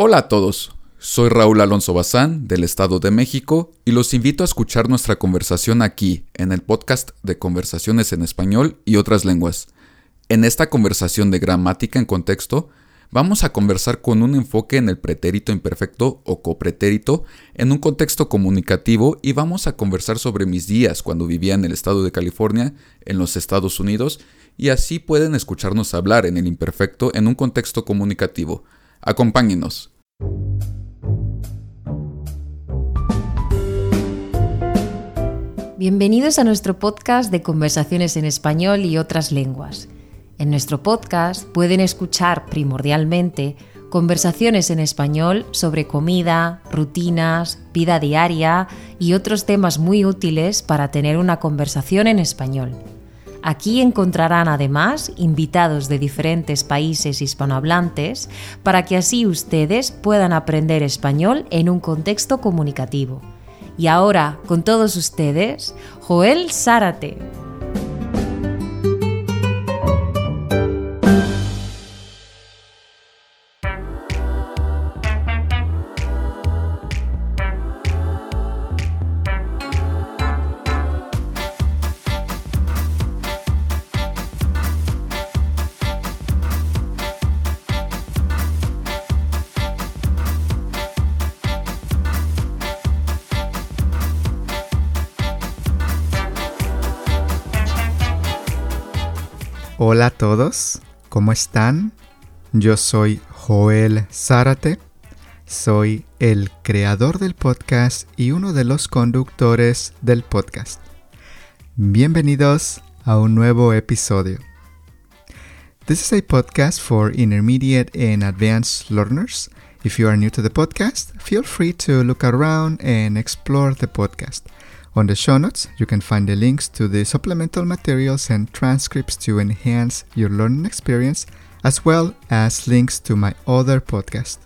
Hola a todos, soy Raúl Alonso Bazán del Estado de México y los invito a escuchar nuestra conversación aquí en el podcast de Conversaciones en Español y otras lenguas. En esta conversación de gramática en contexto, vamos a conversar con un enfoque en el pretérito imperfecto o copretérito en un contexto comunicativo y vamos a conversar sobre mis días cuando vivía en el estado de California, en los Estados Unidos, y así pueden escucharnos hablar en el imperfecto en un contexto comunicativo. Acompáñenos. Bienvenidos a nuestro podcast de conversaciones en español y otras lenguas. En nuestro podcast pueden escuchar primordialmente conversaciones en español sobre comida, rutinas, vida diaria y otros temas muy útiles para tener una conversación en español. Aquí encontrarán además invitados de diferentes países hispanohablantes para que así ustedes puedan aprender español en un contexto comunicativo. Y ahora, con todos ustedes, Joel Zárate. A todos, ¿cómo están? Yo soy Joel Zárate, soy el creador del podcast y uno de los conductores del podcast. Bienvenidos a un nuevo episodio. This is a podcast for intermediate and advanced learners. If you are new to the podcast, feel free to look around and explore the podcast. On the show notes, you can find the links to the supplemental materials and transcripts to enhance your learning experience, as well as links to my other podcast.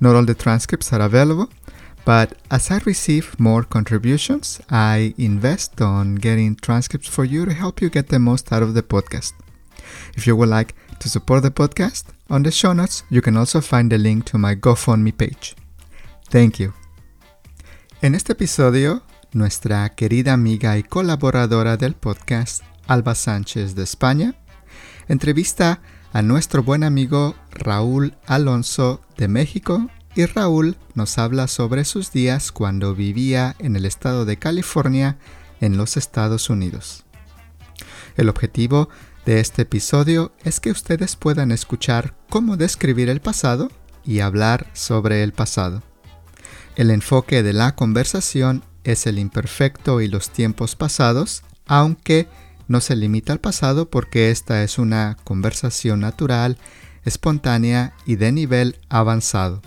Not all the transcripts are available, but as I receive more contributions, I invest on getting transcripts for you to help you get the most out of the podcast. If you would like to support the podcast, on the show notes, you can also find the link to my GoFundMe page. Thank you. En este episodio nuestra querida amiga y colaboradora del podcast, Alba Sánchez de España, entrevista a nuestro buen amigo Raúl Alonso de México y Raúl nos habla sobre sus días cuando vivía en el estado de California en los Estados Unidos. El objetivo de este episodio es que ustedes puedan escuchar cómo describir el pasado y hablar sobre el pasado. El enfoque de la conversación es el imperfecto y los tiempos pasados, aunque no se limita al pasado porque esta es una conversación natural, espontánea y de nivel avanzado.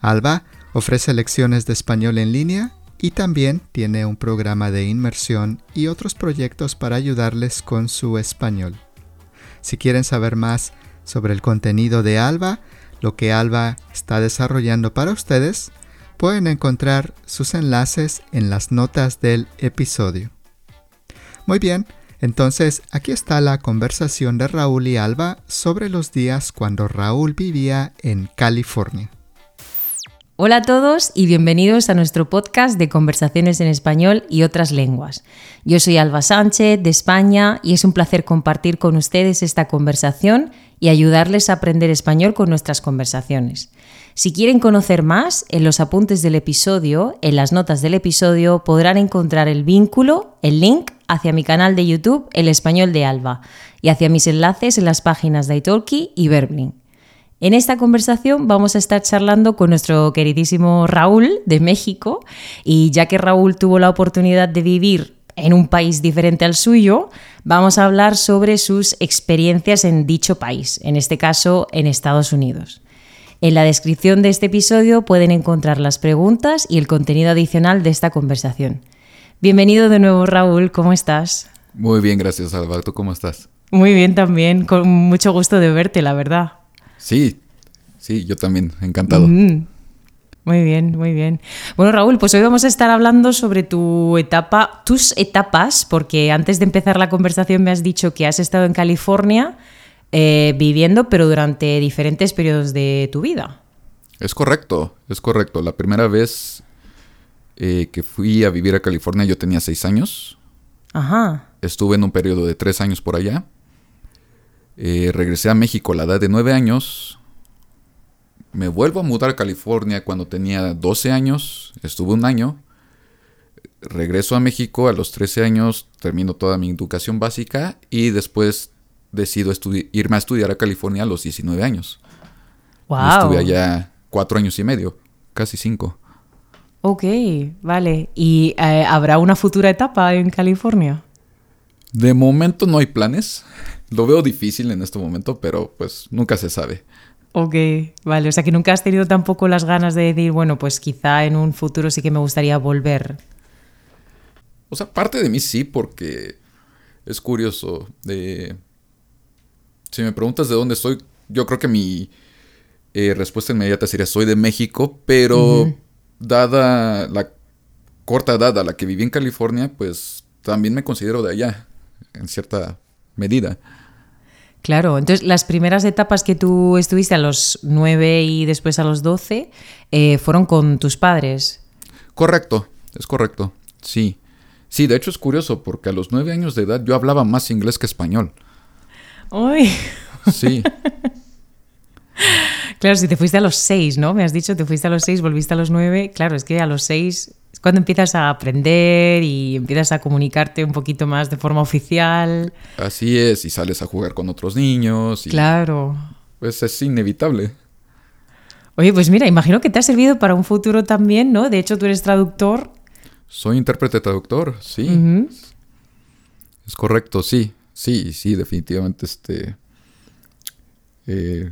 Alba ofrece lecciones de español en línea y también tiene un programa de inmersión y otros proyectos para ayudarles con su español. Si quieren saber más sobre el contenido de Alba, lo que Alba está desarrollando para ustedes, pueden encontrar sus enlaces en las notas del episodio. Muy bien, entonces aquí está la conversación de Raúl y Alba sobre los días cuando Raúl vivía en California. Hola a todos y bienvenidos a nuestro podcast de conversaciones en español y otras lenguas. Yo soy Alba Sánchez de España y es un placer compartir con ustedes esta conversación y ayudarles a aprender español con nuestras conversaciones. Si quieren conocer más, en los apuntes del episodio, en las notas del episodio, podrán encontrar el vínculo, el link hacia mi canal de YouTube El Español de Alba y hacia mis enlaces en las páginas de Italki y Verbling. En esta conversación vamos a estar charlando con nuestro queridísimo Raúl de México y ya que Raúl tuvo la oportunidad de vivir en un país diferente al suyo, vamos a hablar sobre sus experiencias en dicho país, en este caso en Estados Unidos. En la descripción de este episodio pueden encontrar las preguntas y el contenido adicional de esta conversación. Bienvenido de nuevo Raúl, ¿cómo estás? Muy bien, gracias Alba. ¿Tú cómo estás? Muy bien también, con mucho gusto de verte, la verdad. Sí, sí, yo también, encantado. Mm. Muy bien, muy bien. Bueno, Raúl, pues hoy vamos a estar hablando sobre tu etapa, tus etapas, porque antes de empezar la conversación me has dicho que has estado en California eh, viviendo, pero durante diferentes periodos de tu vida. Es correcto, es correcto. La primera vez eh, que fui a vivir a California yo tenía seis años. Ajá. Estuve en un periodo de tres años por allá. Eh, regresé a México a la edad de nueve años. Me vuelvo a mudar a California cuando tenía 12 años. Estuve un año. Regreso a México a los 13 años, termino toda mi educación básica y después decido irme a estudiar a California a los 19 años. Wow. Y estuve allá cuatro años y medio, casi cinco. Ok, vale. ¿Y eh, habrá una futura etapa en California? De momento no hay planes. Lo veo difícil en este momento, pero pues nunca se sabe. Ok, vale. O sea que nunca has tenido tampoco las ganas de decir, bueno, pues quizá en un futuro sí que me gustaría volver. O sea, parte de mí sí, porque es curioso. De... Si me preguntas de dónde soy, yo creo que mi eh, respuesta inmediata sería soy de México, pero dada la corta edad a la que viví en California, pues también me considero de allá, en cierta medida. Claro, entonces las primeras etapas que tú estuviste a los 9 y después a los 12 eh, fueron con tus padres. Correcto, es correcto, sí. Sí, de hecho es curioso porque a los 9 años de edad yo hablaba más inglés que español. ¡Ay! Sí. claro, si te fuiste a los 6, ¿no? Me has dicho, te fuiste a los 6, volviste a los 9. Claro, es que a los 6 es cuando empiezas a aprender y empiezas a comunicarte un poquito más de forma oficial. Así es, y sales a jugar con otros niños. Y Claro. Pues es inevitable. Oye, pues mira, imagino que te ha servido para un futuro también, ¿no? De hecho, tú eres traductor. Soy intérprete traductor, sí. Es correcto, sí. Sí, sí, definitivamente este. eh,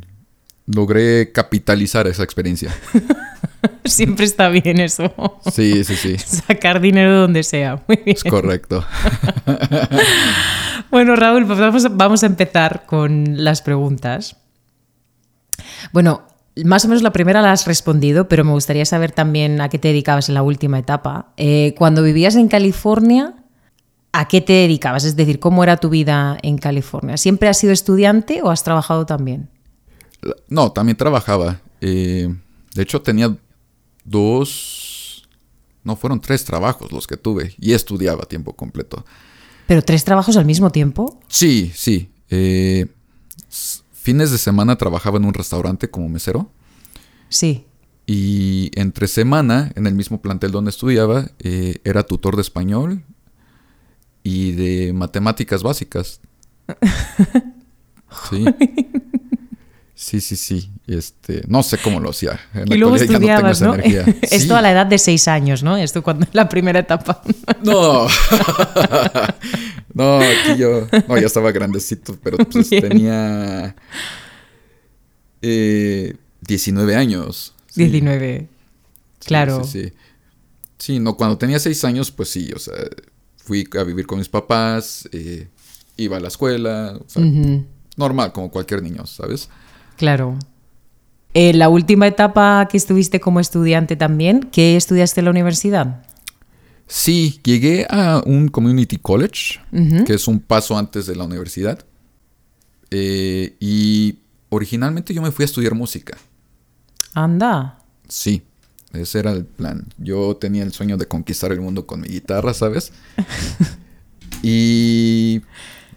logré capitalizar esa experiencia. Siempre está bien eso. Sí, sí, sí. Sacar dinero donde sea. Muy bien. Es correcto. Bueno, Raúl, pues vamos a, vamos a empezar con las preguntas. Bueno, más o menos la primera la has respondido, pero me gustaría saber también a qué te dedicabas en la última etapa. Eh, cuando vivías en California, ¿a qué te dedicabas? Es decir, ¿cómo era tu vida en California? ¿Siempre has sido estudiante o has trabajado también? No, también trabajaba. Eh, de hecho, tenía dos. No, fueron tres trabajos los que tuve. Y estudiaba a tiempo completo. ¿Pero tres trabajos al mismo tiempo? Sí, sí. eh, fines de semana trabajaba en un restaurante como mesero. Sí. Y entre semana, en el mismo plantel donde estudiaba, eh, era tutor de español y de matemáticas básicas. Sí. Sí, sí, sí. Este, no sé cómo lo hacía. En la Y luego actualidad ya no tengo estudiabas, esa ¿no? Sí. Esto a la edad de seis años, ¿no? Esto cuando la primera etapa. No. no, aquí yo. No, ya estaba grandecito, pero pues Bien. tenía. eh, 19 años. Sí, 19. sí, Claro. Sí, sí. Sí, no, cuando tenía 6 años, pues sí, o sea, fui a vivir con mis papás, eh, iba a la escuela, o sea, Ujú. normal, como cualquier niño, ¿sabes? Claro. En la última etapa que estuviste como estudiante también, ¿qué estudiaste en la universidad? Sí, llegué a un community college, que es un paso antes de la universidad. Eh, y originalmente yo me fui a estudiar música. Anda. Sí, ese era el plan. Yo tenía el sueño de conquistar el mundo con mi guitarra, ¿sabes? y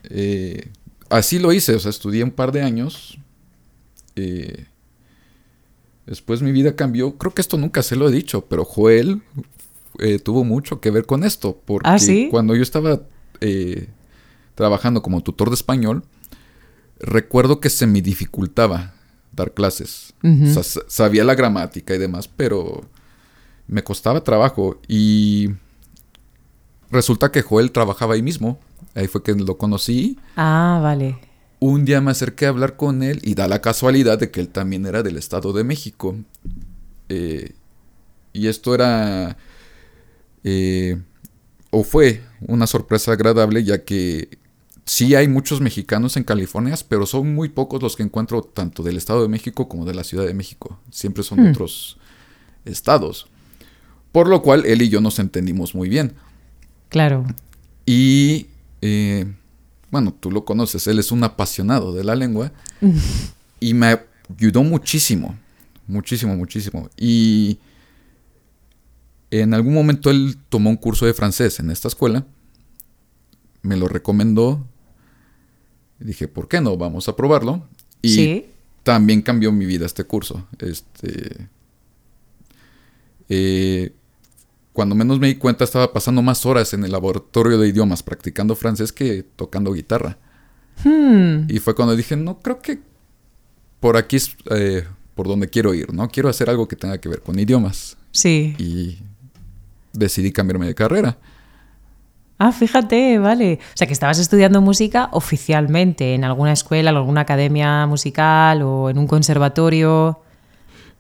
eh, así lo hice, o sea, estudié un par de años. Eh, después mi vida cambió. Creo que esto nunca se lo he dicho, pero Joel eh, tuvo mucho que ver con esto. Porque ¿Ah, sí? cuando yo estaba eh, trabajando como tutor de español, recuerdo que se me dificultaba dar clases. O sea, sabía la gramática y demás, pero me costaba trabajo. Y resulta que Joel trabajaba ahí mismo. Ahí fue que lo conocí. Ah, vale. Un día me acerqué a hablar con él y da la casualidad de que él también era del Estado de México. Eh, y esto era... eh, o fue una sorpresa agradable ya que sí hay muchos mexicanos en California, pero son muy pocos los que encuentro tanto del Estado de México como de la Ciudad de México. Siempre son de Hmm. otros estados. Por lo cual él y yo nos entendimos muy bien. Claro. Y eh, bueno, tú lo conoces, él es un apasionado de la lengua y me ayudó muchísimo, muchísimo, muchísimo. Y en algún momento él tomó un curso de francés en esta escuela, me lo recomendó, dije, ¿por qué no? Vamos a probarlo. Y también cambió mi vida este curso. Este, eh, cuando menos me di cuenta estaba pasando más horas en el laboratorio de idiomas practicando francés que tocando guitarra. Hmm. Y fue cuando dije, no, creo que por aquí es eh, por donde quiero ir, ¿no? Quiero hacer algo que tenga que ver con idiomas. Sí. Y decidí cambiarme de carrera. Ah, fíjate, vale. O sea, que estabas estudiando música oficialmente en alguna escuela, en alguna academia musical o en un conservatorio.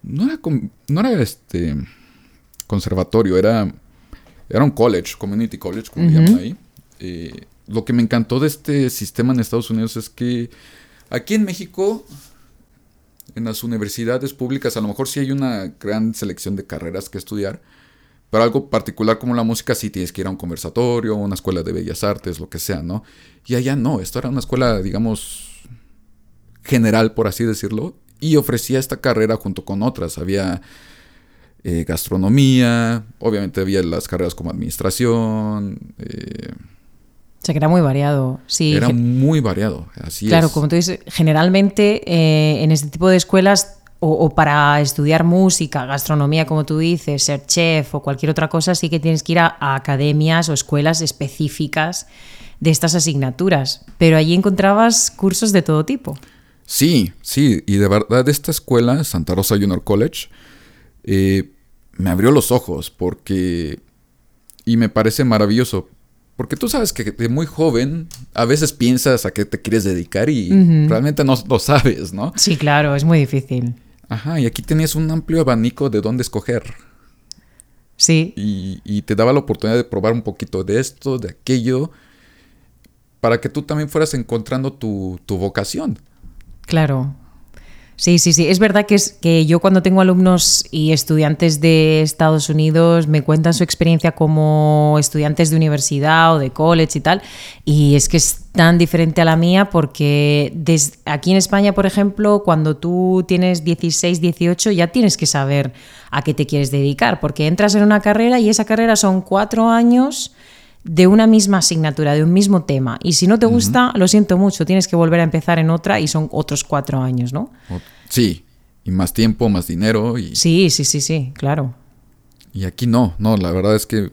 No era, no era este conservatorio, era, era un college, community college, como llaman ahí. Eh, lo que me encantó de este sistema en Estados Unidos es que aquí en México, en las universidades públicas, a lo mejor sí hay una gran selección de carreras que estudiar, pero algo particular como la música sí tienes que ir a un conversatorio, una escuela de bellas artes, lo que sea, ¿no? Y allá no, esto era una escuela, digamos, general, por así decirlo, y ofrecía esta carrera junto con otras. Había eh, gastronomía, obviamente había las carreras como administración. Eh, o sea, que era muy variado, sí. Era muy variado, así claro, como tú dices, generalmente eh, en este tipo de escuelas o, para estudiar música, gastronomía, como tú dices, ser chef o cualquier otra cosa, sí que tienes que ir a, academias o escuelas específicas de estas asignaturas. Pero allí encontrabas cursos de todo tipo. Sí, sí, y de verdad esta escuela, Santa Rosa Junior College, eh, me abrió los ojos porque... Y me parece maravilloso. Porque tú sabes que de muy joven a veces piensas a qué te quieres dedicar y realmente no lo sabes, ¿no? Sí, claro, es muy difícil. Ajá, y aquí tenías un amplio abanico de dónde escoger. Sí. Y, te daba la oportunidad de probar un poquito de esto, de aquello, para que tú también fueras encontrando tu, tu vocación. Claro. Sí, sí, sí. Es verdad que, es, que yo cuando tengo alumnos y estudiantes de Estados Unidos me cuentan su experiencia como estudiantes de universidad o de college y tal, y es que es tan diferente a la mía porque aquí en España, por ejemplo, cuando tú tienes 16, 18 ya tienes que saber a qué te quieres dedicar, porque entras en una carrera y esa carrera son cuatro años de una misma asignatura, de un mismo tema. Y si no te gusta, lo siento mucho, tienes que volver a empezar en otra y son otros cuatro años, ¿no? Sí, y más tiempo, más dinero. Y... Sí, sí, sí, sí, claro. Y aquí no, no, la verdad es que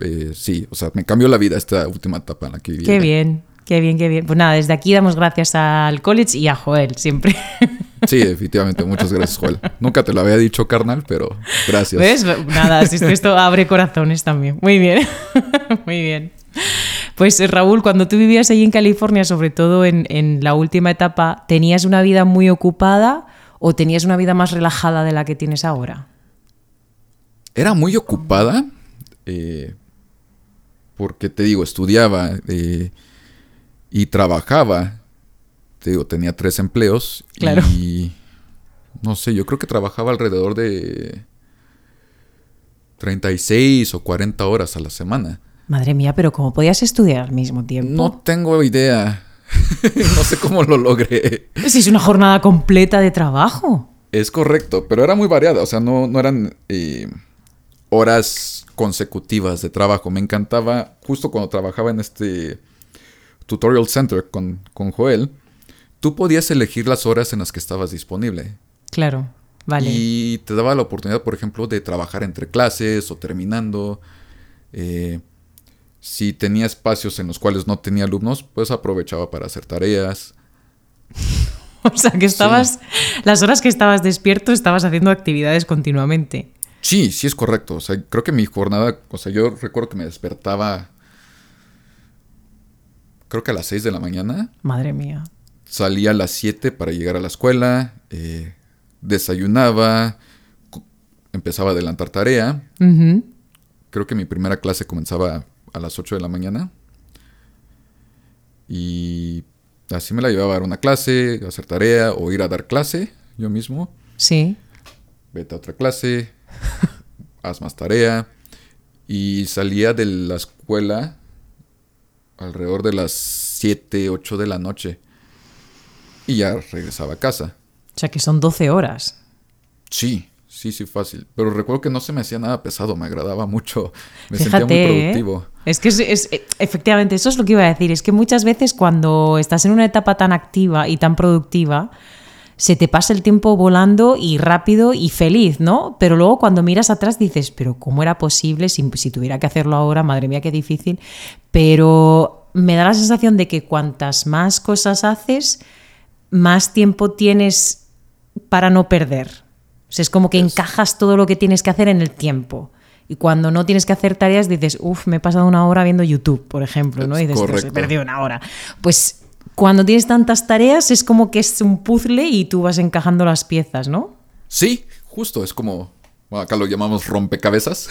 eh, sí, o sea, me cambió la vida esta última etapa en la que viví. Qué bien, qué bien, qué bien. Pues nada, desde aquí damos gracias al college y a Joel, siempre. Sí, definitivamente. Muchas gracias, Joel. Nunca te lo había dicho, carnal, pero gracias. ¿Ves? Nada, esto abre corazones también. Muy bien. Muy bien. Pues Raúl, cuando tú vivías ahí en California, sobre todo en, la última etapa, ¿tenías una vida muy ocupada o tenías una vida más relajada de la que tienes ahora? Era muy ocupada, eh, porque te digo, estudiaba eh, y trabajaba te digo, tenía tres empleos. Claro. Y no sé, yo creo que trabajaba alrededor de 36 o 40 horas a la semana. Madre mía, pero ¿cómo podías estudiar al mismo tiempo? No tengo idea. no sé cómo lo logré. Si es una jornada completa de trabajo. Es correcto, pero era muy variada. O sea, no, no eran eh, horas consecutivas de trabajo. Me encantaba, justo cuando trabajaba en este tutorial center con, con Joel, tú podías elegir las horas en las que estabas disponible. Claro, vale. Y te daba la oportunidad, por ejemplo, de trabajar entre clases o terminando. Eh, si tenía espacios en los cuales no tenía alumnos, pues aprovechaba para hacer tareas. o sea, que estabas, las horas que estabas despierto, estabas haciendo actividades continuamente. Sí, sí es correcto. O sea, creo que mi jornada, o sea, yo recuerdo que me despertaba, creo que a las 6 de la mañana. Madre mía salía a las 7 para llegar a la escuela, eh, desayunaba, empezaba a adelantar tarea. Creo que mi primera clase comenzaba a las 8 de la mañana. Y así me la llevaba a dar una clase, a hacer tarea o ir a dar clase yo mismo. Sí. Vete a otra clase, haz más tarea. Y salía de la escuela alrededor de las 7, 8 de la noche. Y ya regresaba a casa. O sea que son 12 horas. Sí, sí, sí, fácil. Pero recuerdo que no se me hacía nada pesado, me agradaba mucho. Me sentía muy ¿eh? productivo. Es que es, es- efectivamente, eso es lo que iba a decir. Es que muchas veces cuando estás en una etapa tan activa y tan productiva, se te pasa el tiempo volando y rápido y feliz, ¿no? Pero luego cuando miras atrás dices, pero ¿cómo era posible si, si tuviera que hacerlo ahora? Madre mía, qué difícil. Pero me da la sensación de que cuantas más cosas haces, más tiempo tienes para no perder. O sea, es como que encajas todo lo que tienes que hacer en el tiempo. Y cuando no tienes que hacer tareas, dices, uff, me he pasado una hora viendo YouTube, por ejemplo, ¿no? Y Es dices, pues he perdido una hora. Pues cuando tienes tantas tareas, es como que es un puzzle y tú vas encajando las piezas, ¿no? Sí, justo, es como, bueno, acá lo llamamos rompecabezas.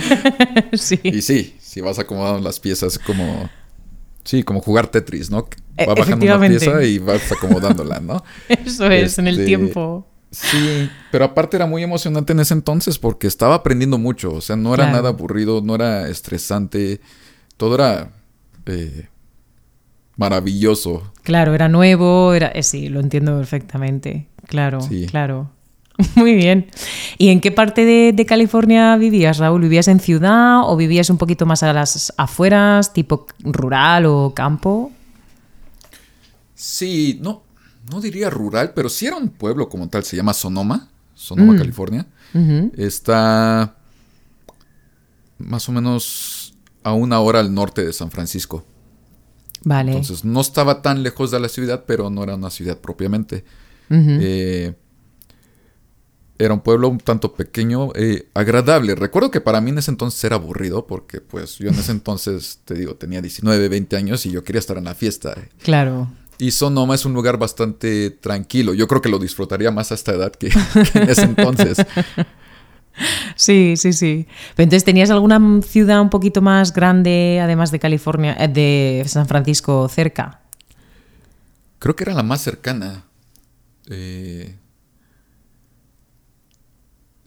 sí. y sí, si vas acomodando las piezas como, sí, como jugar Tetris, ¿no? E- Va bajando una pieza y vas acomodándola, ¿no? Eso es, en el Este, tiempo. Sí, pero aparte era muy emocionante en ese entonces porque estaba aprendiendo mucho, o sea, no era Claro. nada aburrido, no era estresante, todo era eh, maravilloso. Claro, era nuevo, era, eh, sí, lo entiendo perfectamente. Claro, Sí. claro. Muy bien. ¿Y en qué parte de, de California vivías, Raúl? ¿Vivías en ciudad o vivías un poquito más a las afueras, tipo rural o campo? Sí, no, no diría rural, pero sí era un pueblo como tal, se llama Sonoma, Sonoma, Mm. California. Está más o menos a una hora al norte de San Francisco. Vale. Entonces no estaba tan lejos de la ciudad, pero no era una ciudad propiamente. Eh, era un pueblo un tanto pequeño, eh, agradable. Recuerdo que para mí en ese entonces era aburrido, porque pues yo en ese entonces, te digo, tenía 19, 20 años y yo quería estar en la fiesta. Claro. Y Sonoma es un lugar bastante tranquilo. Yo creo que lo disfrutaría más a esta edad que, que en ese entonces. Sí, sí, sí. Pero entonces, ¿tenías alguna ciudad un poquito más grande, además de California, eh, de San Francisco, cerca? Creo que era la más cercana. Eh,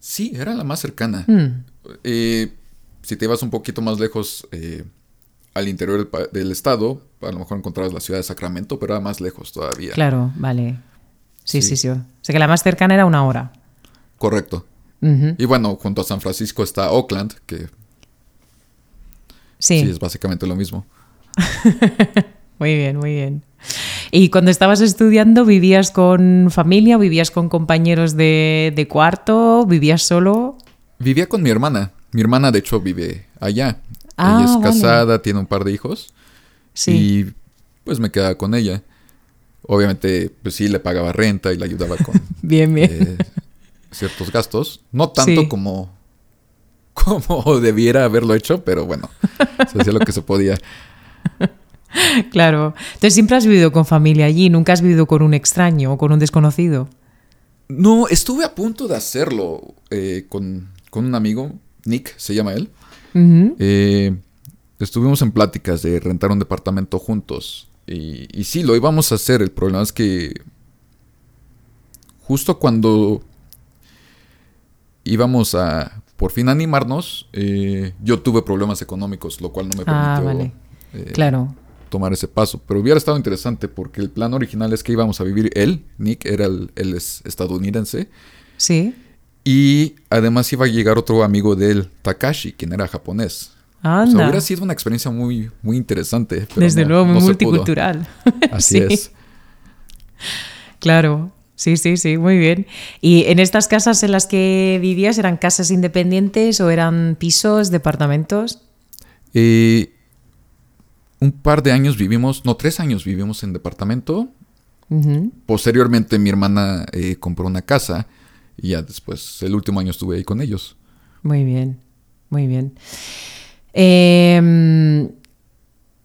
Sí, era la más cercana. Mm, Eh, si te ibas un poquito más lejos eh, al interior del, estado, a lo mejor encontrabas la ciudad de Sacramento, pero era más lejos todavía. Claro, vale. Sí, sí, Sí. sí, O sea que la más cercana era una hora. Correcto. Y bueno, junto a San Francisco está Oakland, que Sí, sí, es básicamente lo mismo. muy bien, muy bien. ¿Y cuando estabas estudiando, vivías con familia, vivías con compañeros de, de cuarto, vivías solo? Vivía con mi hermana. Mi hermana, de hecho, vive allá. Ah, ella es vale. casada, tiene un par de hijos. Sí. Y pues me quedaba con ella. Obviamente, pues sí, le pagaba renta y le ayudaba con Bien, bien. eh, ciertos gastos. No tanto Sí. como, como debiera haberlo hecho, pero bueno, se hacía lo que se podía. Claro. Entonces siempre has vivido con familia allí, nunca has vivido con un extraño o con un desconocido. No, estuve a punto de hacerlo eh, con, con un amigo, Nick, se llama él. Eh, estuvimos en pláticas de rentar un departamento juntos. Y, y sí, lo íbamos a hacer. El problema es que justo cuando íbamos a por fin animarnos, eh, yo tuve problemas económicos, lo cual no me permitió Ah, vale. eh, Claro. Tomar ese paso. Pero hubiera estado interesante porque el plan original es que íbamos a vivir él, Nick, era el, estadounidense. Sí. Y además iba a llegar otro amigo de él, Takashi, quien era japonés. O sea, Anda. hubiera sido una experiencia muy, muy interesante. pero Desde no- luego, muy no multicultural. Así Sí. es. Claro. Sí, sí, sí, muy bien. ¿Y en estas casas en las que vivías eran casas independientes o eran pisos, departamentos? Eh, un par de años vivimos, no, tres años vivimos en departamento. Posteriormente mi hermana eh, compró una casa y ya después, el último año estuve ahí con ellos. Muy bien, muy bien. Eh,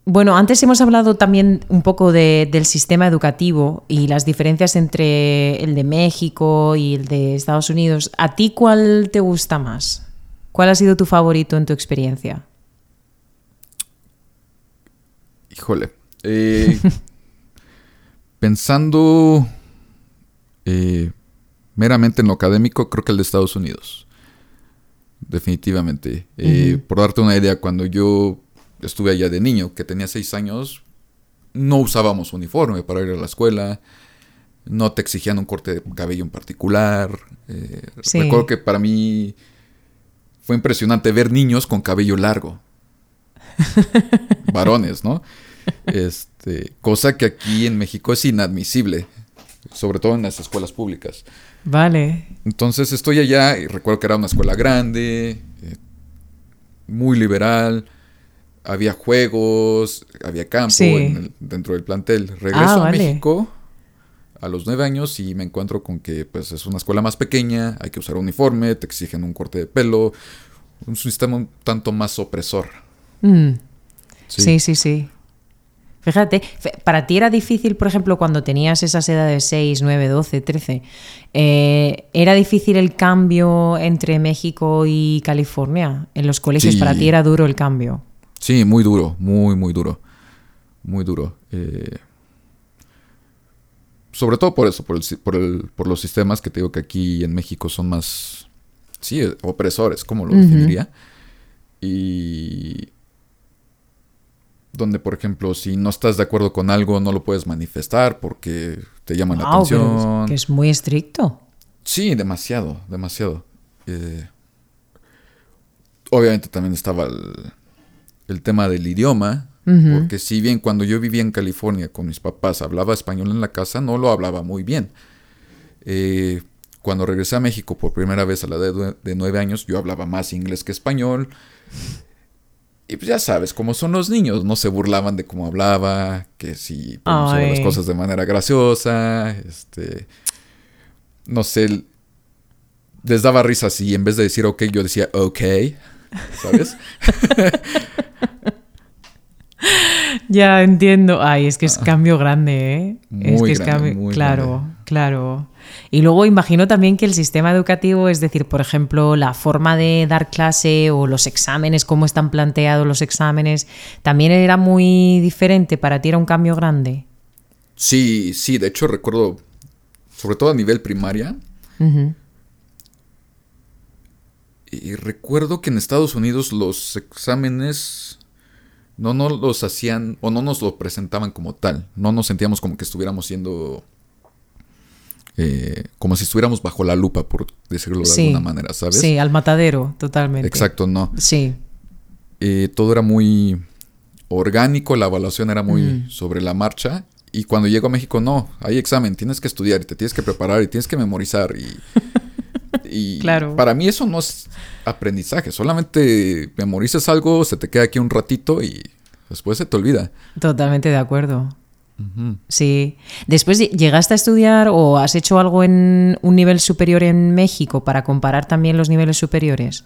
bueno, antes hemos hablado también un poco de- del sistema educativo y las diferencias entre el de México y el de Estados Unidos. ¿A ti cuál te gusta más? ¿Cuál ha sido tu favorito en tu experiencia? Híjole. eh, pensando eh, meramente en lo académico, creo que el de Estados Unidos. Definitivamente. Eh. Por darte una idea, cuando yo estuve allá de niño, que tenía seis años, no usábamos uniforme para ir a la escuela, no te exigían un corte de cabello en particular. Eh, Sí. Recuerdo que para mí fue impresionante ver niños con cabello largo. Varones, ¿no? Este, cosa que aquí en México es inadmisible, sobre todo en las escuelas públicas. Vale. Entonces estoy allá y recuerdo que era una escuela grande, eh, muy liberal, había juegos, había campo Sí. en el- dentro del plantel. Regreso Ah, a. México a los nueve años y me encuentro con que pues es una escuela más pequeña, hay que usar uniforme, te exigen un corte de pelo, un sistema un tanto más opresor. Mm. Sí, sí, sí. Fíjate, para ti era difícil, por ejemplo, cuando tenías esas edades 6, 9, 12, 13, eh, ¿era difícil el cambio entre México y California? En los colegios, Sí. para ti era duro el cambio. Sí, muy duro, muy, muy duro. Muy duro. Eh, sobre todo por eso, por, el, por, el- por los sistemas que te digo que aquí en México son más, sí, opresores, como lo definiría. Y donde, por ejemplo, si no estás de acuerdo con algo, no lo puedes manifestar porque te llama la pero atención. que es muy estricto. Sí, demasiado, demasiado. Eh, obviamente también estaba el, el tema del idioma, porque si bien cuando yo vivía en California con mis papás hablaba español en la casa, no lo hablaba muy bien. Eh, cuando regresé a México por primera vez a la edad de, de nueve años, yo hablaba más inglés que español. Y pues ya sabes, como son los niños, no se burlaban de cómo hablaba, que si pronunciaba las cosas de manera graciosa, este, no sé, les daba risa si en vez de decir ok, yo decía ok, ¿sabes? Ya entiendo. Ay, es que es cambio grande, ¿eh? es Muy que es grande, cambio. muy claro, grande. claro. Y luego imagino también que el sistema educativo, es decir, por ejemplo, la forma de dar clase o los exámenes, cómo están planteados los exámenes, también era muy diferente. Para ti era un cambio grande. Sí, sí, de hecho recuerdo, sobre todo a nivel primaria, y recuerdo que en Estados Unidos los exámenes no nos los hacían o no nos lo presentaban como tal, no nos sentíamos como que estuviéramos siendo eh, como si estuviéramos bajo la lupa, por decirlo de Sí. alguna manera, ¿sabes? Sí, al matadero, totalmente. Exacto, no. Sí. Eh, todo era muy orgánico, la evaluación era muy Mm. sobre la marcha. Y cuando llego a México, no, hay examen, tienes que estudiar y te tienes que preparar y tienes que memorizar. Y, y Claro. para mí eso no es aprendizaje, solamente memorizas algo, se te queda aquí un ratito y después se te olvida. Totalmente de acuerdo. Sí. Después llegaste a estudiar o has hecho algo en un nivel superior en México para comparar también los niveles superiores.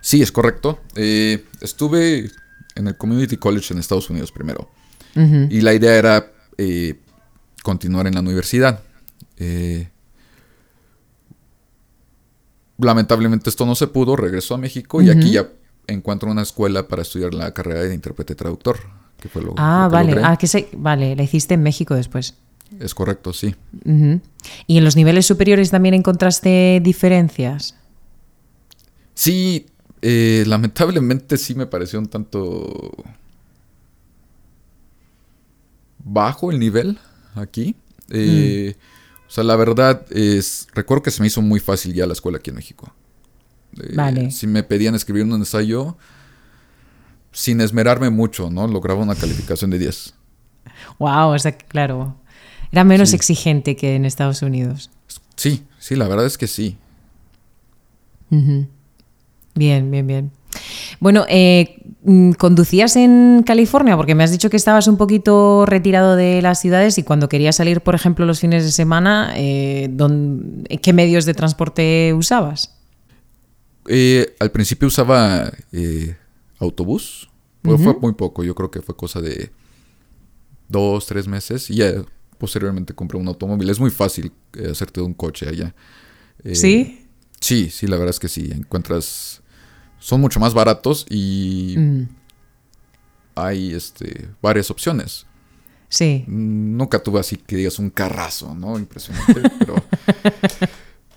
Sí, es correcto. Eh, estuve en el Community College en Estados Unidos primero. Y la idea era eh, continuar en la universidad. Eh, lamentablemente esto no se pudo, regresó a México y aquí ya encuentro una escuela para estudiar la carrera de intérprete traductor. Que fue lo, Ah, lo que vale. logré. Ah, que se... Vale, la hiciste en México después. Es correcto, sí. ¿Y en los niveles superiores también encontraste diferencias? Sí, eh, lamentablemente sí me pareció un tanto bajo el nivel aquí. Eh, O sea, la verdad es, recuerdo que se me hizo muy fácil ya la escuela aquí en México. Eh, Vale. Si me pedían escribir un ensayo, sin esmerarme mucho, ¿no? Lograba una calificación de 10. Wow, o sea, claro. Era menos Sí. exigente que en Estados Unidos. Sí, sí, la verdad es que sí. Bien, bien, bien. Bueno, eh, mm, ¿conducías en California? Porque me has dicho que estabas un poquito retirado de las ciudades y cuando querías salir, por ejemplo, los fines de semana, eh, ¿dón- ¿qué medios de transporte usabas? Eh, al principio usaba autobús, pero fue muy poco, yo creo que fue cosa de dos, tres meses y ya posteriormente compré un automóvil. Es muy fácil eh, hacerte de un coche allá. Eh, ¿Sí? Sí, sí, la verdad es que sí. Encuentras. Son mucho más baratos y Mm, hay este, varias opciones. sí. Nunca tuve así que digas un carrazo, ¿no? Impresionante, pero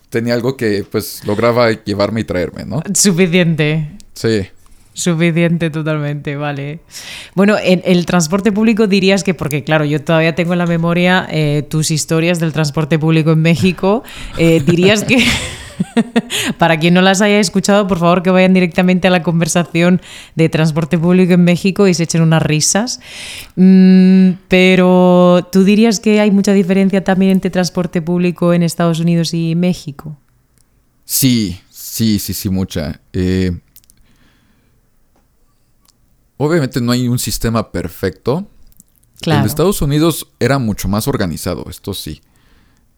tenía algo que pues lograba llevarme y traerme, ¿no? Suficiente. Sí. Suficiente totalmente, vale. Bueno, en el transporte público dirías que, porque claro, yo todavía tengo en la memoria eh, tus historias del transporte público en México, eh, dirías que, para quien no las haya escuchado, por favor que vayan directamente a la conversación de transporte público en México y se echen unas risas. Mm, pero tú dirías que hay mucha diferencia también entre transporte público en Estados Unidos y México. Sí, sí, sí, sí, mucha. Eh, Obviamente no hay un sistema perfecto. En Estados Unidos era mucho más organizado, esto sí.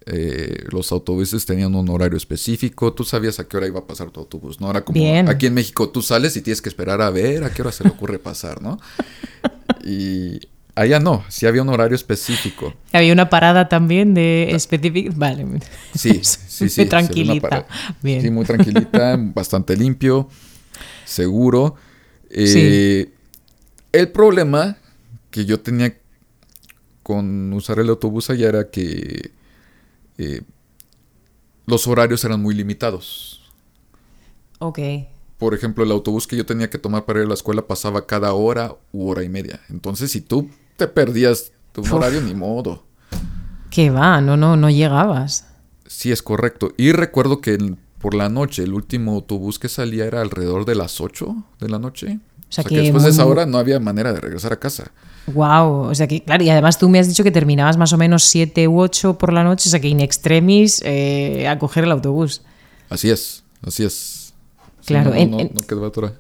Eh, los autobuses tenían un horario específico, tú sabías a qué hora iba a pasar tu autobús, ¿no? Era como aquí en México tú sales y tienes que esperar a ver a qué hora se le ocurre pasar, ¿no? y allá no, sí había un horario específico. Había una parada también de específico, vale. Sí, sí, sí. Muy tranquilita. Bien. Sí, muy tranquilita, bastante limpio, seguro. Eh, sí. El problema que yo tenía con usar el autobús allá era que eh, los horarios eran muy limitados. Ok. Por ejemplo, el autobús que yo tenía que tomar para ir a la escuela pasaba cada hora u hora y media. Entonces, si tú te perdías tu horario, ni modo. ¿Qué va? No, no, no llegabas. Sí, es correcto. Y recuerdo que por la noche, el último autobús que salía era alrededor de las 8 de la noche. O sea, que, después de esa hora no había manera de regresar a casa. Wow, o sea que, claro, y además tú me has dicho que terminabas más o menos 7 u 8 por la noche, o sea que in extremis eh, a coger el autobús. Así es, así es. Claro, no, no,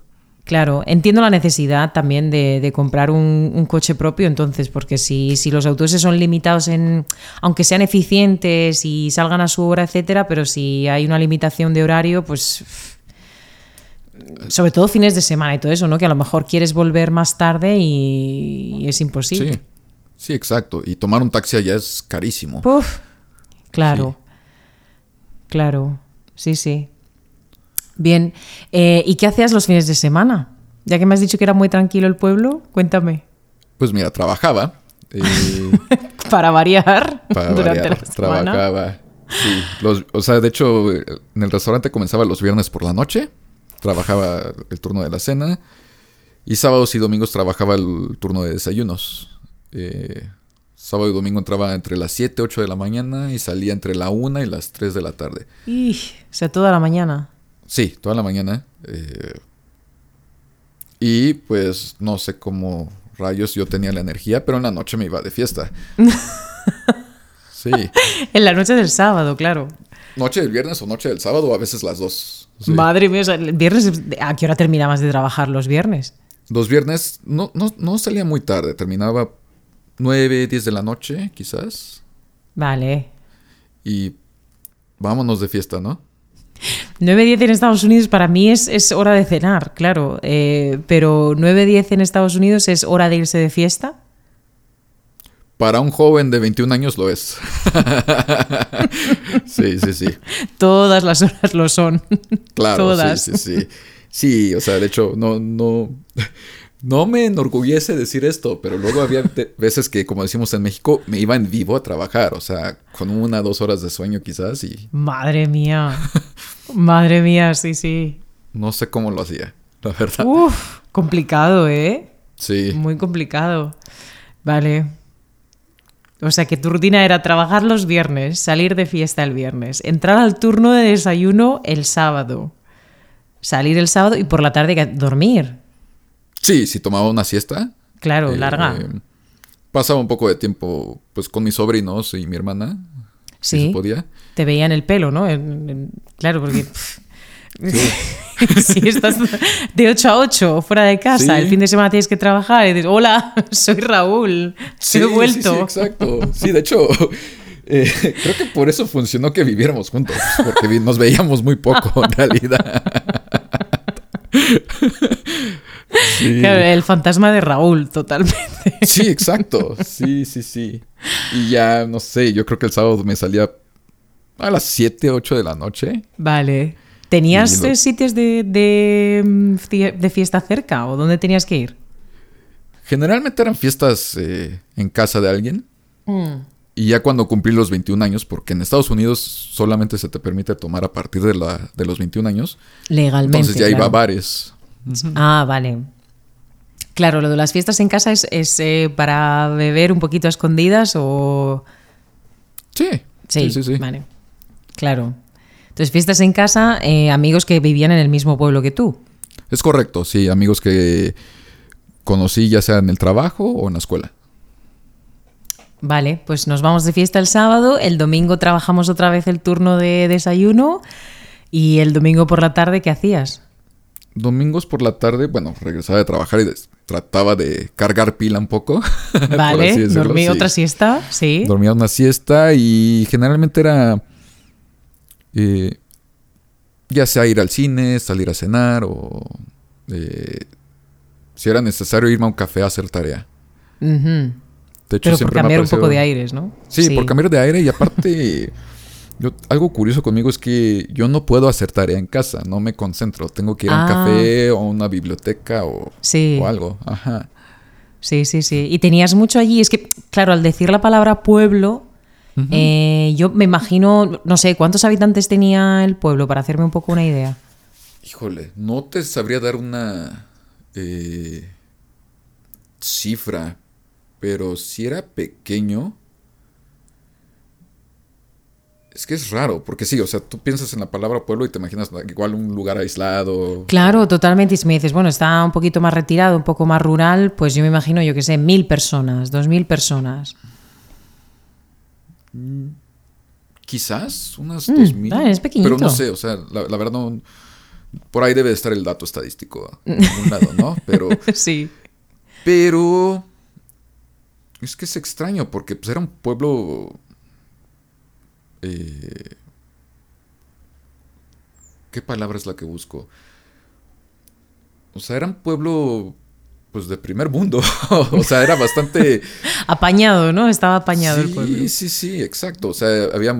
Claro, entiendo la necesidad también de, comprar un, coche propio, entonces, porque si, si, los autobuses son limitados en, aunque sean eficientes y salgan a su hora, etcétera, pero si hay una limitación de horario, pues sobre todo fines de semana y todo eso, ¿no? Que a lo mejor quieres volver más tarde y es imposible. Sí, sí, exacto. Y tomar un taxi allá es carísimo. Uf, claro, claro, sí, sí. Bien, eh, ¿y qué hacías los fines de semana? Ya que me has dicho que era muy tranquilo el pueblo, cuéntame. Pues mira, trabajaba. Eh, para variar. Para durante variar, trabajaba. Sí, o sea, de hecho, en el restaurante comenzaba los viernes por la noche trabajaba el turno de la cena. Y sábados y domingos trabajaba el turno de desayunos. Eh, sábado y domingo entraba entre las 7, 8 de la mañana y salía entre la 1 y las 3 de la tarde. Y, o sea, toda la mañana. Sí, toda la mañana. Eh, y pues no sé cómo rayos yo tenía la energía, pero en la noche me iba de fiesta. sí. En la noche del sábado, claro. Noche del viernes o noche del sábado, o a veces las dos. Madre mía, el viernes, ¿a qué hora terminabas de trabajar los viernes? Los viernes no, no, no salía muy tarde, terminaba 9, 10 de la noche, quizás. Vale. Y vámonos de fiesta, ¿no? 9, 10 en Estados Unidos para mí es, es hora de cenar, claro. Eh, pero 9, 10 en Estados Unidos es hora de irse de fiesta. Para un joven de 21 años lo es. sí, sí, sí. Todas las horas lo son. Claro, Todas. sí, sí, sí. Sí, o sea, de hecho, no, no, no me enorgullece decir esto, pero luego había veces que, como decimos en México, me iba en vivo a trabajar, o sea, con una, dos horas de sueño quizás y... Madre mía. Madre mía, sí, sí. No sé cómo lo hacía, la verdad. Uf, complicado, ¿eh? Sí. Muy complicado. Vale. O sea que tu rutina era trabajar los viernes, salir de fiesta el viernes, entrar al turno de desayuno el sábado, salir el sábado y por la tarde dormir. Sí, si tomaba una siesta. Claro, eh, larga. pasaba un poco de tiempo pues con mis sobrinos y mi hermana. Sí. Si podía. Te veían el pelo, ¿no? claro, porque... si estás de 8 a 8 fuera de casa, el fin de semana tienes que trabajar y dices, hola, soy Raúl, he vuelto. Sí, exacto. Sí, de hecho, eh, creo que por eso funcionó que viviéramos juntos, porque nos veíamos muy poco en realidad. el fantasma de Raúl, totalmente. Sí, exacto. Sí, sí, sí. Y ya, no sé, yo creo que el sábado me salía a las 7, 8 de la noche. Vale. ¿Tenías sitios de, de, fiesta cerca o dónde tenías que ir? Generalmente eran fiestas eh, en casa de alguien. Mm. Y ya cuando cumplí los 21 años, porque en Estados Unidos solamente se te permite tomar a partir de, la, de los 21 años. Legalmente. Entonces ya iba a bares. Ah, vale. Claro, lo de las fiestas en casa es, es, eh, para beber un poquito a escondidas o... Sí, Sí, sí, sí. sí. vale. Claro. Entonces, fiestas en casa, eh, amigos que vivían en el mismo pueblo que tú. Es correcto, sí, amigos que conocí ya sea en el trabajo o en la escuela. Vale, pues nos vamos de fiesta el sábado, el domingo trabajamos otra vez el turno de desayuno y el domingo por la tarde, ¿qué hacías? Domingos por la tarde, bueno, regresaba de trabajar y des- trataba de cargar pila un poco. Vale, dormí sí. otra siesta, sí. Dormía una siesta y generalmente era eh, ya sea ir al cine, salir a cenar o eh, si era necesario irme a un café a hacer tarea. Ujú. De hecho, Pero por siempre me ha cambiar un poco de aires, ¿no? Sí, por cambiar de aire y aparte, yo- algo curioso conmigo es que yo no puedo hacer tarea en casa, no me concentro, tengo que ir a un Ah. café o a una biblioteca o, Sí. o algo. Ajá. Sí, sí, sí. Y tenías mucho allí. Es que, claro, al decir la palabra pueblo, eh, yo me imagino, no sé, ¿cuántos habitantes tenía el pueblo? Para hacerme un poco una idea. Híjole, no te sabría dar una eh, cifra, pero si era pequeño. Es que es raro, porque sí, o sea, tú piensas en la palabra pueblo y te imaginas igual un lugar aislado. Claro, totalmente. Y si me dices, bueno, está un poquito más retirado, un poco más rural, pues yo me imagino, yo qué sé, mil personas, dos mil personas. Quizás unas Mm, dos mil. ah, es pequeñito. Pero no sé, o sea, la, la verdad no. Por ahí debe de estar el dato estadístico en algún lado, ¿no? Pero, sí. pero es que es extraño porque pues, era un pueblo. eh, ¿Qué palabra es la que busco? O sea, era un pueblo, pues de primer mundo. o sea, era bastante. Apañado, ¿no? Estaba apañado el sí, pueblo. Sí, sí, exacto. O sea, había,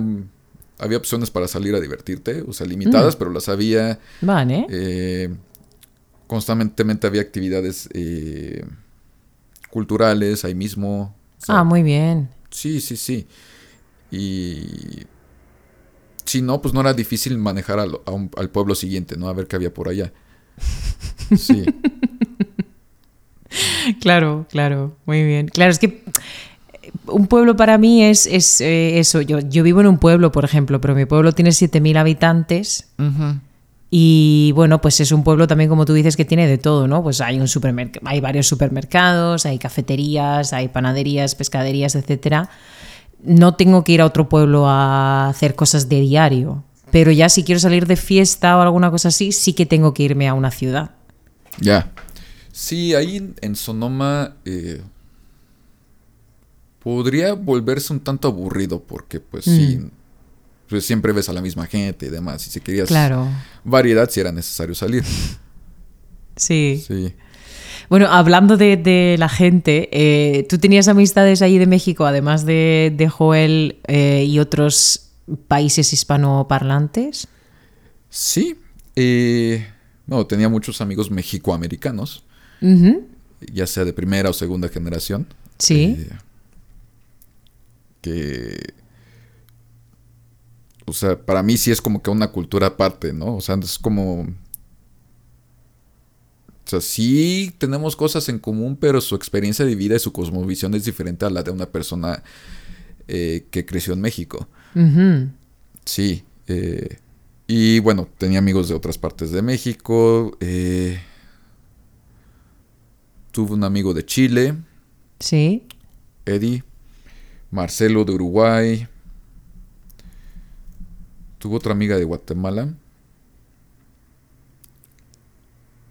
había opciones para salir a divertirte, o sea, limitadas, pero las había. Vale. eh, constantemente había actividades eh, culturales ahí mismo. O sea, ah, muy bien. Sí, sí, sí. Y si no, pues no era difícil manejar al, a un- al pueblo siguiente, ¿no? A ver qué había por allá. Sí. Claro, claro, muy bien. Claro, es que eh, un pueblo para mí es, es eh, eso. Yo, yo vivo en un pueblo, por ejemplo, pero mi pueblo tiene 7.000 habitantes y bueno, pues es un pueblo también, como tú dices, que tiene de todo, ¿no? Pues hay, un supermerc- hay varios supermercados, hay cafeterías, hay panaderías, pescaderías, etcétera. No tengo que ir a otro pueblo a hacer cosas de diario. Pero ya si quiero salir de fiesta o alguna cosa así, sí que tengo que irme a una ciudad. Ya. Sí, ahí en- Sonoma eh, podría volverse un tanto aburrido porque pues sí, pues siempre ves a la misma gente y demás. Y si querías Claro. variedad, si era necesario salir. Sí. Sí. Bueno, hablando de, de la gente, eh, ¿tú tenías amistades allí de México, además de, de Joel eh, y otros países hispanoparlantes? Sí. eh, no, tenía muchos amigos mexicoamericanos, Ujú, ya sea de primera o segunda generación. Sí. eh, que. O sea, para mí sí es como que una cultura aparte, ¿no? O sea, es como. O sea, sí tenemos cosas en común, pero su experiencia de vida y su cosmovisión es diferente a la de una persona eh, que creció en México. Ujú, Sí. eh, y bueno, tenía amigos de otras partes de México. eh, tuve un amigo de Chile, Sí. Eddie. Marcelo de Uruguay. Tuve otra amiga de Guatemala.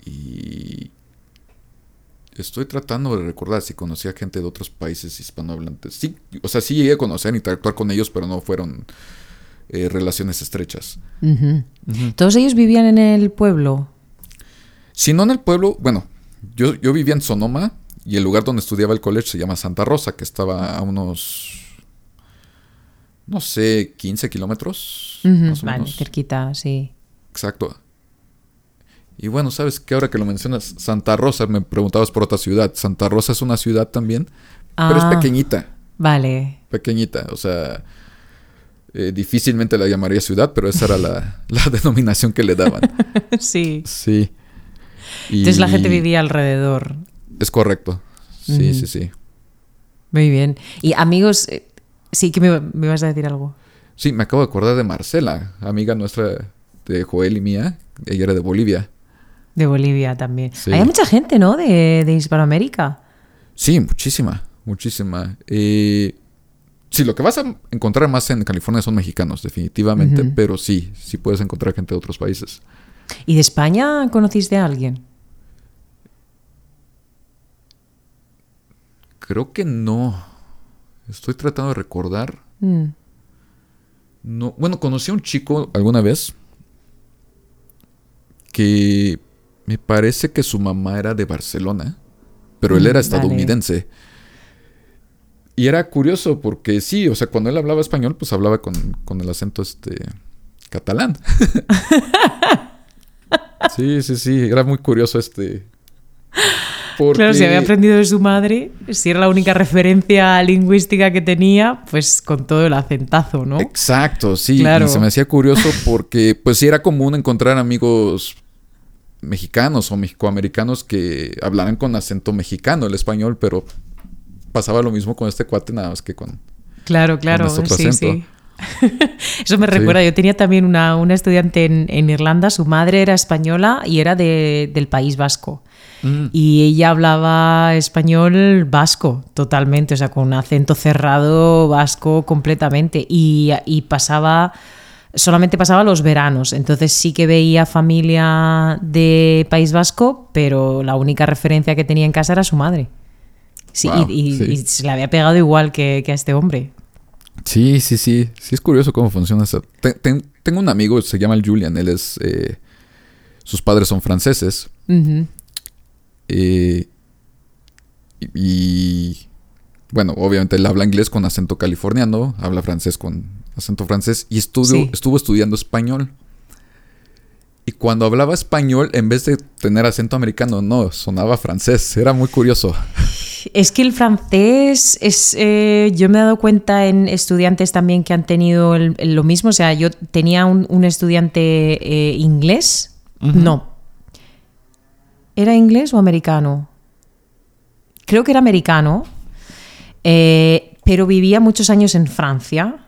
Y estoy tratando de recordar si conocía gente de otros países hispanohablantes. Sí, o sea, sí llegué a conocer, interactuar con ellos, pero no fueron eh, relaciones estrechas. ¿Todos ellos vivían en el pueblo? Si no en el pueblo, bueno, yo, yo vivía en Sonoma y el lugar donde estudiaba el college se llama Santa Rosa, que estaba a unos, no sé, 15 kilómetros. Más o Vale, menos. cerquita, sí. Exacto. Y bueno, sabes que ahora que lo mencionas, Santa Rosa, me preguntabas por otra ciudad. Santa Rosa es una ciudad también, pero es Ah. pequeñita, Vale. pequeñita. O sea, eh, difícilmente la llamaría ciudad, pero esa era la, la denominación que le daban. sí. Sí. Entonces la gente vivía alrededor. Es correcto. Sí, sí, sí. Muy bien. Y amigos, eh, sí, que me, me vas a decir algo. Sí, me acabo de acordar de Marcela, amiga nuestra de Joel y mía. Ella era de Bolivia. De Bolivia también. Hay mucha gente, ¿no? De, de Hispanoamérica. Sí, muchísima, muchísima. Eh, sí, lo que vas a encontrar más en California son mexicanos, definitivamente, pero sí, sí puedes encontrar gente de otros países. ¿Y de España conociste a alguien? Creo que no. Estoy tratando de recordar. Mm. No, bueno, conocí a un chico alguna vez que me parece que su mamá era de Barcelona, pero él Mm, era estadounidense. Y era curioso porque sí, o sea, cuando él hablaba español, pues hablaba con, con el acento este catalán. sí, sí, sí, era muy curioso este. Porque... Claro, si había aprendido de su madre, si era la única referencia lingüística que tenía, pues con todo el acentazo, ¿no? Exacto, sí. Claro. Y se me hacía curioso porque, pues sí, era común encontrar amigos mexicanos o mexicoamericanos que hablaran con acento mexicano el español, pero pasaba lo mismo con este cuate, nada más que con. Claro, claro, este otro sí, acento. sí. Eso me recuerda, yo tenía también una, una estudiante en, en Irlanda, su madre era española y era de- del País Vasco. Mm. Y ella hablaba español vasco totalmente, o sea, con un acento cerrado vasco completamente. Y, y pasaba, solamente pasaba los veranos. Entonces sí que veía familia de País Vasco, pero la única referencia que tenía en casa era su madre. Sí, Wow, y, y- sí. y se le había pegado igual que, que a este hombre. Sí, sí, sí. Sí, es curioso cómo funciona eso. Te- ten- tengo un amigo, se llama el Julian. Él es. eh, sus padres son franceses. Ujú. Eh, y, y, Bueno, obviamente él habla inglés con acento californiano, habla francés con acento francés y estudio, Sí. estuvo estudiando español. Y cuando hablaba español, en vez de tener acento americano, no, sonaba francés. Era muy curioso. Es que el francés es. eh, yo me he dado cuenta en estudiantes también que han tenido el- el- lo mismo. O sea, yo tenía un, un estudiante eh, inglés. No. ¿Era inglés o americano? Creo que era americano. eh, pero vivía muchos años en Francia.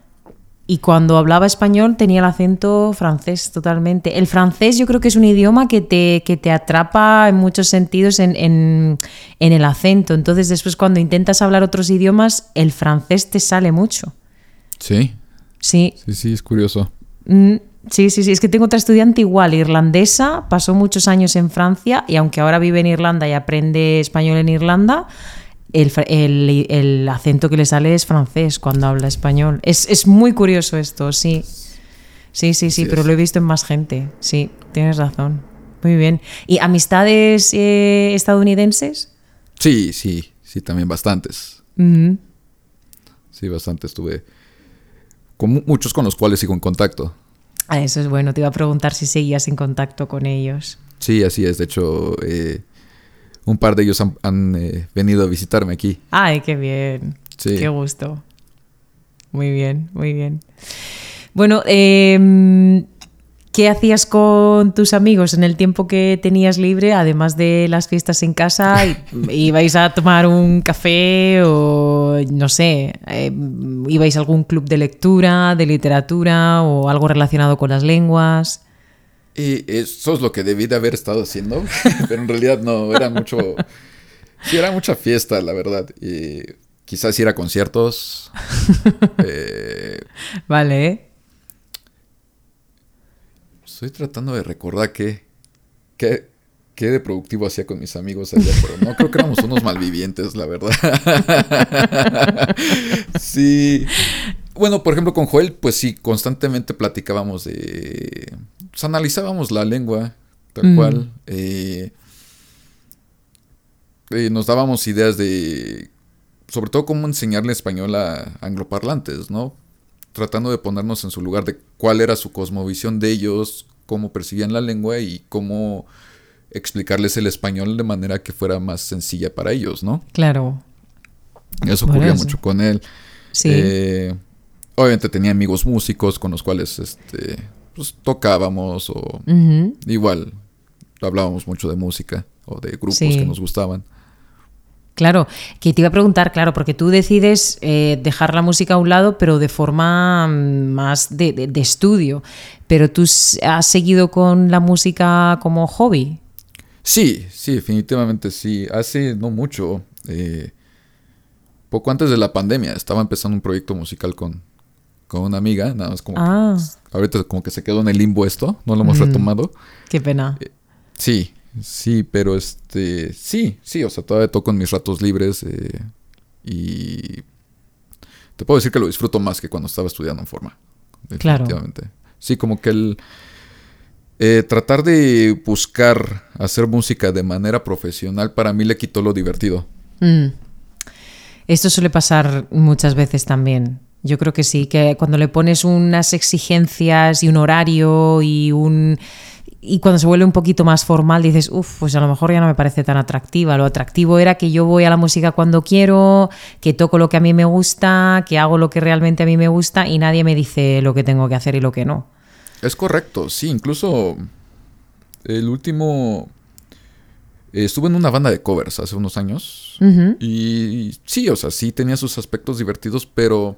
Y cuando hablaba español tenía el acento francés totalmente. El francés yo creo que es un idioma que te, que te atrapa en muchos sentidos en, en- en el acento. Entonces después cuando intentas hablar otros idiomas, el francés te sale mucho. Sí, Sí, sí, sí, es curioso. Mm, sí, sí, sí. Es que tengo otra estudiante igual, irlandesa, pasó muchos años en Francia y aunque ahora vive en Irlanda y aprende español en Irlanda, el, fra- el- el acento que le sale es francés cuando habla español. Es, es muy curioso esto, sí. Sí, sí, sí, pero es. lo he visto en más gente. Sí, tienes razón. Muy bien. ¿Y amistades eh, estadounidenses? Sí, sí, sí, también bastantes. Sí, bastantes. Tuve con mu- muchos con los cuales sigo en contacto. Ah, eso es bueno. Te iba a preguntar si seguías en contacto con ellos. Sí, así es. De hecho, eh, un par de ellos han, han, eh, venido a visitarme aquí. Ay, qué bien. Sí. Qué gusto. Muy bien, muy bien. Bueno, em, ¿qué hacías con tus amigos en el tiempo que tenías libre, además de las fiestas en casa? ¿Ibais a tomar un café o, no sé, em, ibais a algún club de lectura, de literatura o algo relacionado con las lenguas? Y eso es lo que debí de haber estado haciendo, pero en realidad no, era mucho... Sí, era mucha fiesta, la verdad. Y quizás ir a conciertos. Eh, Vale, ¿eh? Estoy tratando de recordar qué, qué, qué de productivo hacía con mis amigos allá, pero no creo que éramos unos malvivientes, la verdad. sí. Bueno, por ejemplo, con Joel, pues sí, constantemente platicábamos de. Pues analizábamos la lengua, tal Mm. cual. eh, eh, nos dábamos ideas de. Sobre todo cómo enseñarle español a angloparlantes, ¿no? Tratando de ponernos en su lugar de cuál era su cosmovisión de ellos, cómo percibían la lengua y cómo explicarles el español de manera que fuera más sencilla para ellos, ¿no? Claro. Eso Bueno, ocurría eso. mucho con él. Sí. Eh, obviamente tenía amigos músicos con los cuales este, pues, tocábamos o igual hablábamos mucho de música. o de grupos que nos gustaban. Claro, que te iba a preguntar, claro, porque tú decides eh, dejar la música a un lado, pero de forma mm, más de, estudio. Pero tú has seguido con la música como hobby. Sí, sí, definitivamente sí. Hace no mucho, eh, poco antes de la pandemia, estaba empezando un proyecto musical con, con una amiga, nada más como ah. ahorita como que se quedó en el limbo esto, no lo hemos retomado. Qué pena. Eh, sí, Sí, pero este, sí, sí, o sea, todavía toco en mis ratos libres eh, y te puedo decir que lo disfruto más que cuando estaba estudiando en forma. Definitivamente. Sí, como que el eh, tratar de buscar hacer música de manera profesional para mí le quitó lo divertido. Mm. Esto suele pasar muchas veces también. Yo creo que sí, que cuando le pones unas exigencias y un horario y un y cuando se vuelve un poquito más formal dices, uff, pues a lo mejor ya no me parece tan atractiva. Lo atractivo era que yo voy a la música cuando quiero, que toco lo que a mí me gusta, que hago lo que realmente a mí me gusta y nadie me dice lo que tengo que hacer y lo que no. Es correcto, sí, incluso el último... estuve en una banda de covers hace unos años y sí, o sea, sí tenía sus aspectos divertidos, pero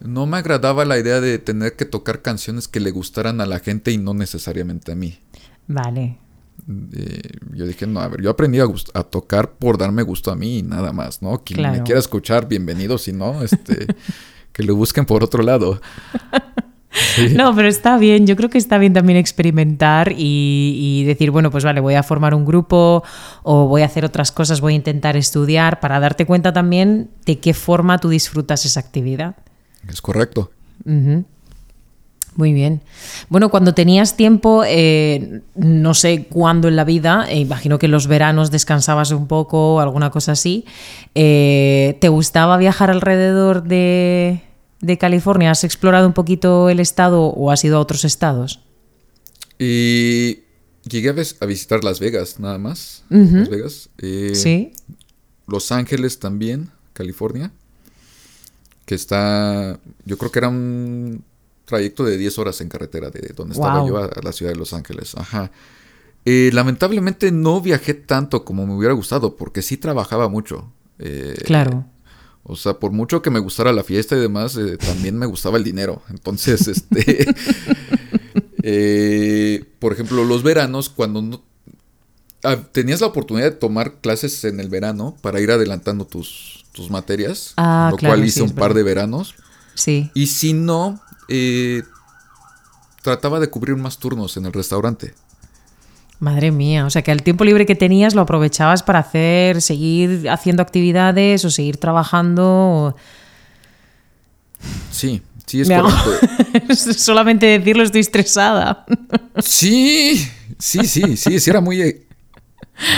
no me agradaba la idea de tener que tocar canciones que le gustaran a la gente y no necesariamente a mí. Vale. Eh, yo dije, no, a ver, yo aprendí a, tocar por darme gusto a mí y nada más, ¿no? Quien me quiera escuchar, bienvenido, si no, este, que lo busquen por otro lado. No, pero está bien, yo creo que está bien también experimentar y, decir, bueno, pues vale, voy a formar un grupo o voy a hacer otras cosas, voy a intentar estudiar para darte cuenta también de qué forma tú disfrutas esa actividad. Es correcto. Muy bien. Bueno, cuando tenías tiempo, eh, no sé cuándo en la vida, eh, imagino que en los veranos descansabas un poco o alguna cosa así, eh, ¿te gustaba viajar alrededor de, California? ¿Has explorado un poquito el estado o has ido a otros estados? Y llegué a, visitar Las Vegas, nada más. Las Vegas. sí. Los Ángeles también, California que está, yo creo que era un trayecto de 10 horas en carretera de donde estaba yo a, la ciudad de Los Ángeles. Ajá. Eh, lamentablemente no viajé tanto como me hubiera gustado, porque sí trabajaba mucho. Eh, claro. O sea, por mucho que me gustara la fiesta y demás, eh, también me gustaba el dinero. Entonces, este. por ejemplo, los veranos, cuando no. Ah, tenías la oportunidad de tomar clases en el verano para ir adelantando tus, tus materias, ah, lo cual hice un par de veranos. Sí. Y si no, eh, trataba de cubrir más turnos en el restaurante. Madre mía, o sea que el tiempo libre que tenías lo aprovechabas para hacer, seguir haciendo actividades o seguir trabajando. Sí, sí es correcto. Solamente decirlo estoy estresada. Sí, sí, sí, sí, sí era muy,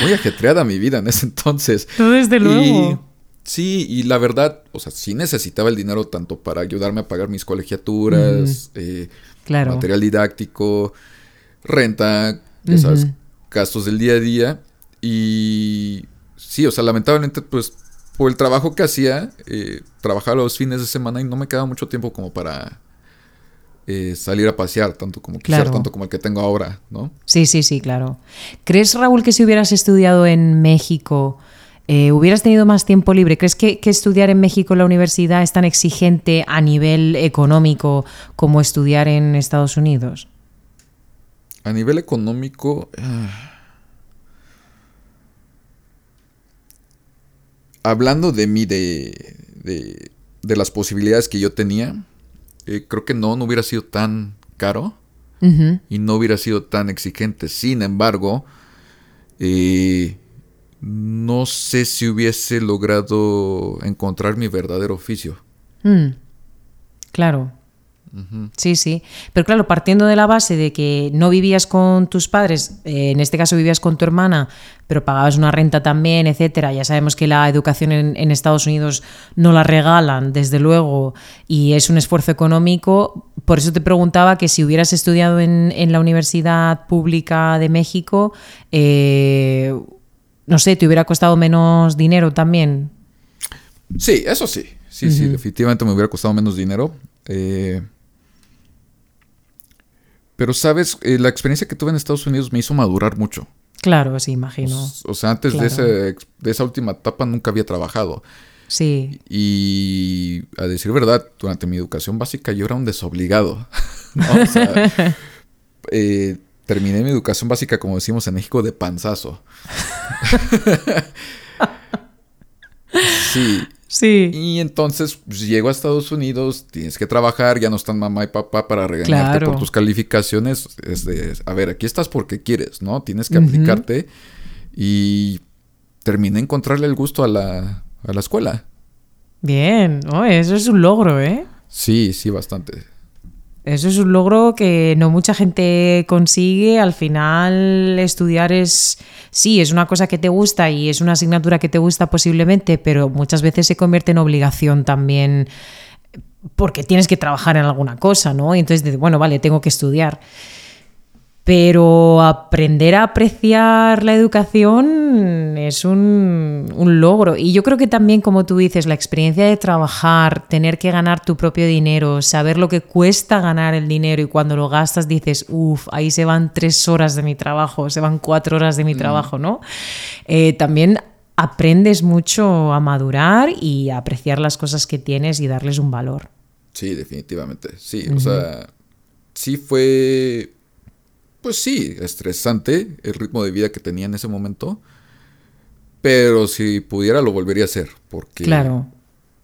muy ajetreada mi vida en ese entonces. Desde luego. Sí, y la verdad, o sea, sí necesitaba el dinero tanto para ayudarme a pagar mis colegiaturas, eh, material didáctico, renta, gastos del día a día. Y sí, o sea, lamentablemente, pues, por el trabajo que hacía, eh, trabajaba los fines de semana y no me quedaba mucho tiempo como para eh, salir a pasear, tanto como quisiera, tanto como el que tengo ahora, ¿no? Sí, sí, sí, claro. ¿Crees, Raúl, que si hubieras estudiado en México eh, ¿Hubieras tenido más tiempo libre? ¿Crees que, estudiar en México en la universidad es tan exigente a nivel económico como estudiar en Estados Unidos? A nivel económico... Ah, hablando de mí, de, de, las posibilidades que yo tenía, eh, creo que no, no hubiera sido tan caro y no hubiera sido tan exigente. Sin embargo, eh, no sé si hubiese logrado encontrar mi verdadero oficio. Mm, claro. Sí, sí. Pero claro, partiendo de la base de que no vivías con tus padres, eh, en este caso vivías con tu hermana, pero pagabas una renta también, etcétera. Ya sabemos que la educación en, Estados Unidos no la regalan, desde luego, y es un esfuerzo económico. Por eso te preguntaba que si hubieras estudiado en, la Universidad Pública de México, eh, no sé, te hubiera costado menos dinero también. Sí, eso sí. Sí, sí, definitivamente me hubiera costado menos dinero. Eh, pero, sabes, eh, la experiencia que tuve en Estados Unidos me hizo madurar mucho. Claro, sí, imagino. O sea, antes de, ese- de esa última etapa nunca había trabajado. Sí, Y a decir verdad, durante mi educación básica yo era un desobligado. ¿no? O sea, eh, terminé mi educación básica, como decimos en México, de panzazo. sí. sí. Y entonces pues, llego a Estados Unidos, tienes que trabajar, ya no están mamá y papá para regañarte Claro. por tus calificaciones. Es de, a ver, aquí estás porque quieres, ¿no? Tienes que aplicarte. Y terminé encontrarle el gusto a la, a la escuela. Bien, oh, eso es un logro, ¿eh? Sí, sí, bastante. Eso es un logro que no mucha gente consigue. Al final, estudiar es, sí, es una cosa que te gusta y es una asignatura que te gusta posiblemente, pero muchas veces se convierte en obligación también porque tienes que trabajar en alguna cosa, ¿no? Y entonces, bueno, vale, tengo que estudiar. Pero aprender a apreciar la educación es un, un logro. Y yo creo que también, como tú dices, la experiencia de trabajar, tener que ganar tu propio dinero, saber lo que cuesta ganar el dinero y cuando lo gastas dices, uff, ahí se van tres horas de mi trabajo, se van cuatro horas de mi trabajo, ¿no? Eh, también aprendes mucho a madurar y a apreciar las cosas que tienes y darles un valor. Sí, definitivamente. Sí, o sea, sí fue, pues sí, estresante el ritmo de vida que tenía en ese momento. Pero si pudiera lo volvería a hacer, porque Claro.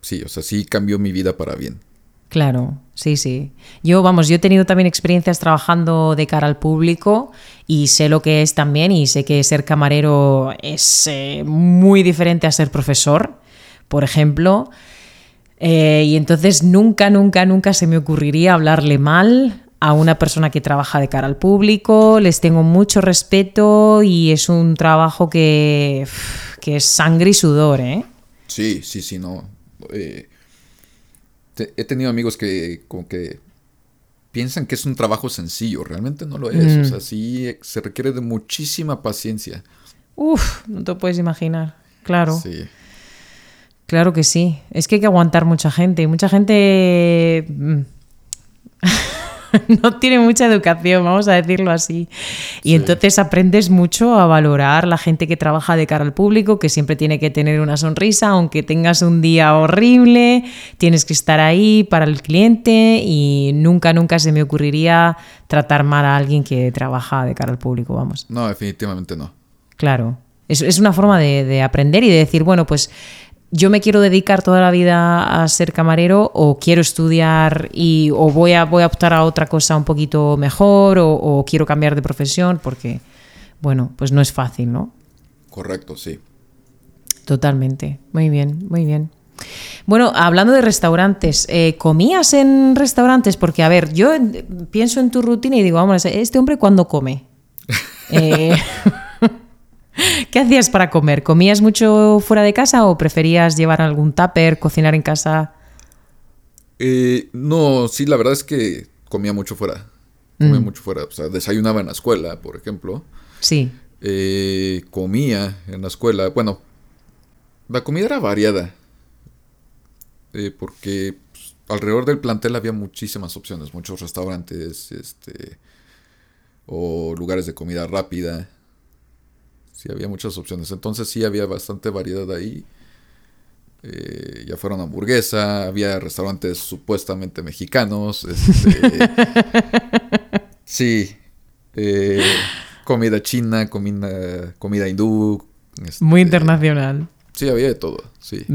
sí, o sea, sí cambió mi vida para bien. Claro, sí, sí. Yo, vamos, yo he tenido también experiencias trabajando de cara al público y sé lo que es también y sé que ser camarero es eh, muy diferente a ser profesor, por ejemplo. Eh, y entonces nunca, nunca, nunca se me ocurriría hablarle mal a una persona que trabaja de cara al público. Les tengo mucho respeto y es un trabajo que, que es sangre y sudor, ¿eh? Sí, sí, sí, no. eh, te- he tenido amigos que como que piensan que es un trabajo sencillo, realmente no lo es. O sea, sí eh, se requiere de muchísima paciencia. Uf, no te puedes imaginar. Claro. Sí. Claro que sí. Es que hay que aguantar mucha gente. y Mucha gente mm, no tiene mucha educación, vamos a decirlo así. Y Sí. entonces aprendes mucho a valorar la gente que trabaja de cara al público, que siempre tiene que tener una sonrisa, aunque tengas un día horrible, tienes que estar ahí para el cliente y nunca, nunca se me ocurriría tratar mal a alguien que trabaja de cara al público, vamos. No, definitivamente no. Claro. Es, es una forma de, de aprender y de decir, bueno, pues yo me quiero dedicar toda la vida a ser camarero o quiero estudiar y o voy a, voy a optar a otra cosa un poquito mejor o, o quiero cambiar de profesión porque, bueno, pues no es fácil, ¿no? Correcto, sí. Totalmente. Muy bien, muy bien. Bueno, hablando de restaurantes, eh, ¿comías en restaurantes? Porque, a ver, yo pienso en tu rutina y digo, vamos, este hombre cuándo come. Eh, ¿Qué hacías para comer? ¿Comías mucho fuera de casa o preferías llevar algún tupper, cocinar en casa? Eh, no, sí, la verdad es que comía mucho fuera. Comía mucho fuera. O sea, desayunaba en la escuela, por ejemplo. Sí. Eh, comía en la escuela. Bueno, la comida era variada. Eh, porque pues, alrededor del plantel había muchísimas opciones. Muchos restaurantes, este... O lugares de comida rápida. Sí, había muchas opciones. Entonces sí había bastante variedad ahí. Eh, ya fueron hamburguesa, había restaurantes supuestamente mexicanos. Este, sí. eh, comida china, comida, comida hindú. este, Muy internacional. Sí, había de todo, sí.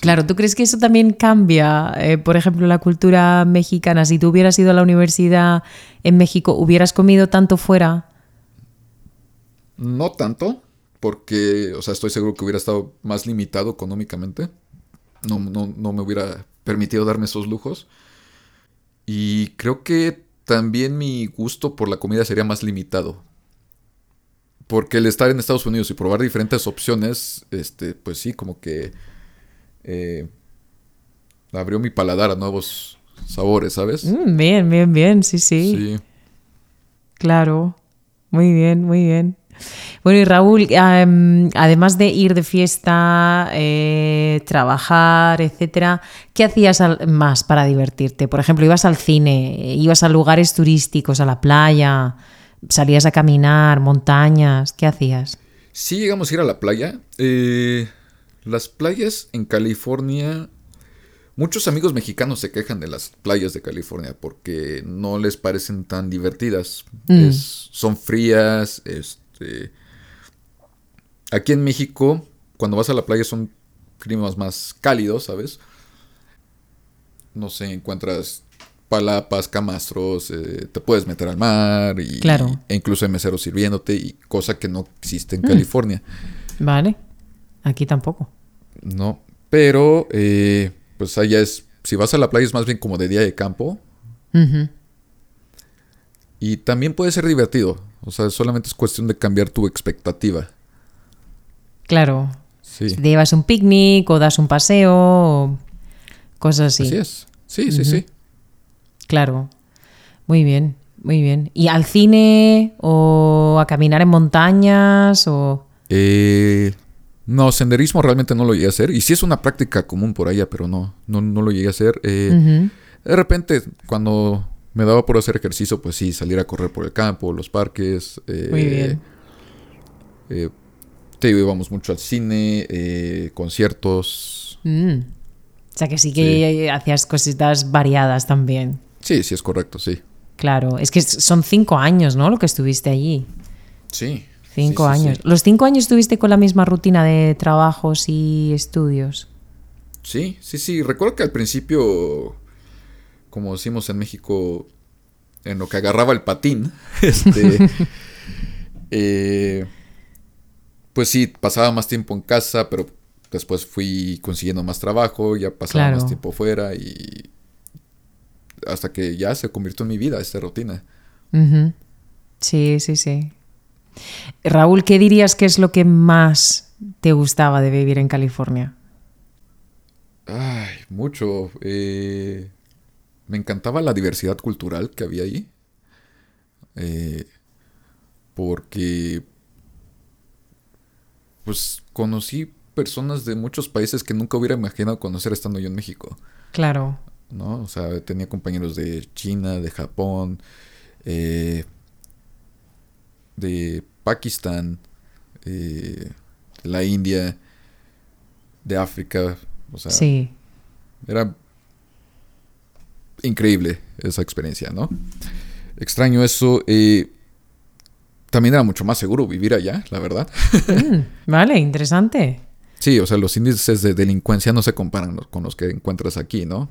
Claro, ¿tú crees que eso también cambia, eh, por ejemplo, la cultura mexicana? Si tú hubieras ido a la universidad en México, ¿hubieras comido tanto fuera? No tanto, porque, o sea, estoy seguro que hubiera estado más limitado económicamente. No, no, no me hubiera permitido darme esos lujos. Y creo que también mi gusto por la comida sería más limitado. Porque el estar en Estados Unidos y probar diferentes opciones, este, pues sí, como que eh, abrió mi paladar a nuevos sabores, ¿sabes? Mm, bien, bien, bien, sí, sí, Sí. Claro. Muy bien, muy bien. Bueno, y Raúl, em, además de ir de fiesta, eh, trabajar, etcétera, ¿qué hacías más para divertirte? Por ejemplo, ibas al cine, ibas a lugares turísticos, a la playa. ¿Salías a caminar, montañas? ¿Qué hacías? Sí, llegamos a ir a la playa. Eh, las playas en California. Muchos amigos mexicanos se quejan de las playas de California porque no les parecen tan divertidas. Mm. Es- son frías. Este. Aquí en México, cuando vas a la playa son climas más cálidos, ¿sabes? No sé, encuentras palapas, camastros, eh, te puedes meter al mar y Claro. e incluso hay meseros sirviéndote y cosa que no existe en California. Vale. Aquí tampoco. No, pero eh, pues allá es, si vas a la playa es más bien como de día de campo y también puede ser divertido, o sea, solamente es cuestión de cambiar tu expectativa. Claro. Sí, Te llevas un picnic o das un paseo o cosas así. así es. Sí, sí, sí. Claro. Muy bien, muy bien. ¿Y al cine o a caminar en montañas o...? Eh, no, senderismo realmente no lo llegué a hacer y sí es una práctica común por allá, pero no, no, no lo llegué a hacer. Eh. De repente, cuando me daba por hacer ejercicio, pues sí, salir a correr por el campo, los parques. eh, Muy bien. eh, te íbamos mucho al cine, eh, conciertos. Mm. O sea que sí que hacías cositas variadas también. Sí, sí, es correcto, sí. Claro. Es que son cinco años, ¿no? Lo que estuviste allí. Sí. Cinco sí, sí, años. ¿Los cinco años estuviste con la misma rutina de trabajos y estudios? Sí, sí, sí. Recuerdo que al principio, como decimos en México, en lo que agarraba el patín, este, eh, pues sí, pasaba más tiempo en casa, pero después fui consiguiendo más trabajo, ya pasaba Claro. más tiempo fuera y hasta que ya se convirtió en mi vida esta rutina. Sí, sí, sí. Raúl, ¿qué dirías que es lo que más te gustaba de vivir en California? Ay, mucho. eh, me encantaba la diversidad cultural que había ahí. Eh, porque, pues, conocí personas de muchos países que nunca hubiera imaginado conocer estando yo en México, Claro. ¿no? O sea, tenía compañeros de China, de Japón, eh, de Pakistán, eh, de la India, de África, o sea, Sí. era increíble esa experiencia, ¿no? Extraño eso. eh, también era mucho más seguro vivir allá, la verdad. Mm, vale, interesante. Sí, o sea, los índices de delincuencia no se comparan con los que encuentras aquí, ¿no?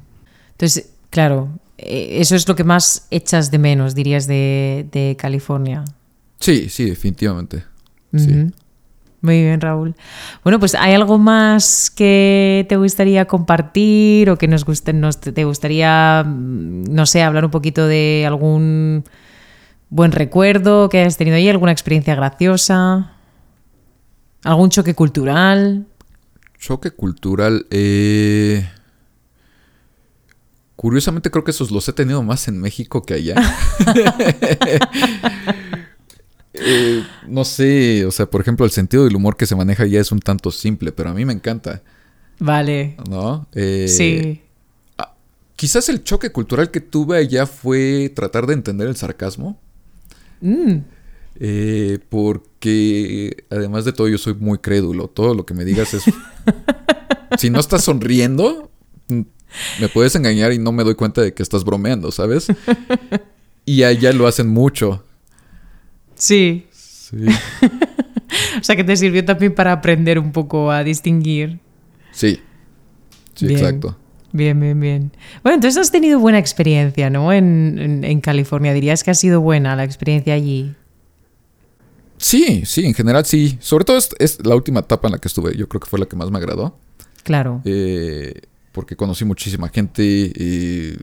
Entonces, claro, eh, eso es lo que más echas de menos, dirías, de, de California. Sí, sí, definitivamente. Sí. Muy bien, Raúl. Bueno, pues ¿hay algo más que te gustaría compartir o que nos guste, nos, te gustaría, mm, no sé, hablar un poquito de algún buen recuerdo que hayas tenido ahí, alguna experiencia graciosa, algún choque cultural? Choque cultural. eh, Curiosamente creo que esos los he tenido más en México que allá. Eh, no sé, o sea, por ejemplo, el sentido del humor que se maneja allá es un tanto simple, pero a mí me encanta, Vale. ¿no? Eh, sí. Quizás el choque cultural que tuve allá fue tratar de entender el sarcasmo. Mm, eh, porque además de todo yo soy muy crédulo. Todo lo que me digas es... si no estás sonriendo, me puedes engañar y no me doy cuenta de que estás bromeando, ¿sabes? Y allá lo hacen mucho. Sí. Sí. O sea que te sirvió también para aprender un poco a distinguir. Sí. Sí, Bien. exacto. Bien, bien, bien. Bueno, entonces has tenido buena experiencia, ¿no? En, en- en California. ¿Dirías que ha sido buena la experiencia allí? Sí, sí, en general sí. Sobre todo es, es la última etapa en la que estuve. Yo creo que fue la que más me agradó. Claro. eh, porque conocí muchísima gente. y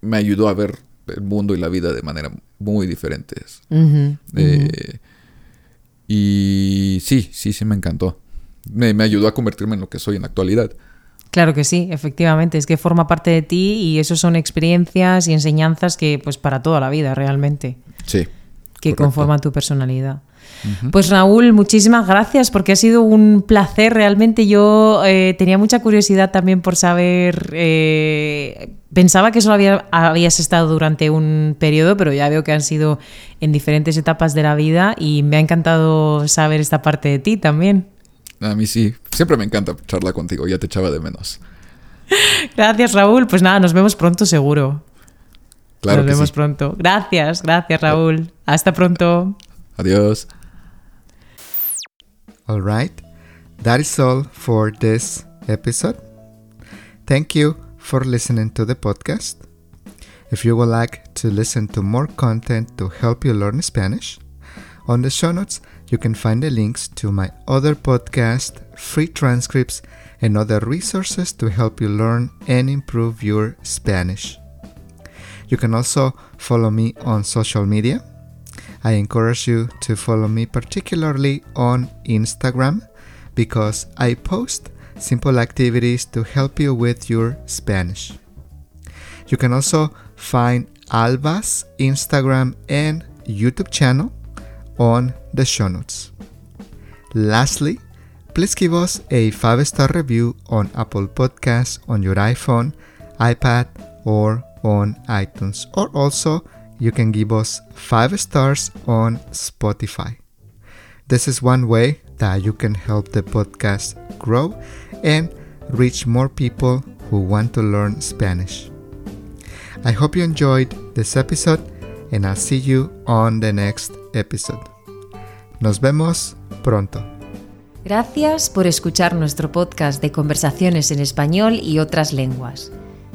me ayudó a ver el mundo y la vida de manera muy diferentes. Eh, y sí, sí, sí me encantó. Me, me ayudó a convertirme en lo que soy en la actualidad. Claro que sí, efectivamente. Es que forma parte de ti y eso son experiencias y enseñanzas que, pues, para toda la vida, realmente. Sí, que Correcto. conforman tu personalidad. Pues Raúl, muchísimas gracias porque ha sido un placer realmente. Yo eh, tenía mucha curiosidad también por saber, eh, pensaba que solo había- habías estado durante un periodo, pero ya veo que han sido en diferentes etapas de la vida y me ha encantado saber esta parte de ti también. A mí sí. Siempre me encanta charlar contigo. Ya te echaba de menos. Gracias Raúl, pues nada, nos vemos pronto seguro. Claro nos vemos sí. pronto. Gracias, gracias Raúl. Hasta pronto. Adiós. All right, that is all for this episode. Thank you for listening to the podcast. If you would like to listen to more content to help you learn Spanish, on the show notes you can find the links to my other podcast, free transcripts, and other resources to help you learn and improve your Spanish. You can also follow me on social media. I encourage you to follow me particularly on Instagram because I post simple activities to help you with your Spanish. You can also find Alba's Instagram and YouTube channel on the show notes. Lastly, please give us a 5 star review on Apple Podcasts on your iPhone, iPad, or on iTunes. Or also, you can give us 5 stars on Spotify. This is one way that you can help the podcast grow and reach more people who want to learn Spanish. I hope you enjoyed this episode and I'll see you on the next episode. Nos vemos pronto. Gracias por escuchar nuestro podcast de conversaciones en español y otras lenguas.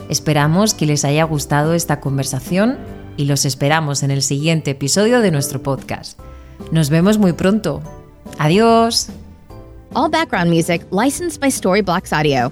Esperamos que les haya gustado esta conversación y los esperamos en el siguiente episodio de nuestro podcast. Nos vemos muy pronto. Adiós. All background music licensed by Storyblocks Audio.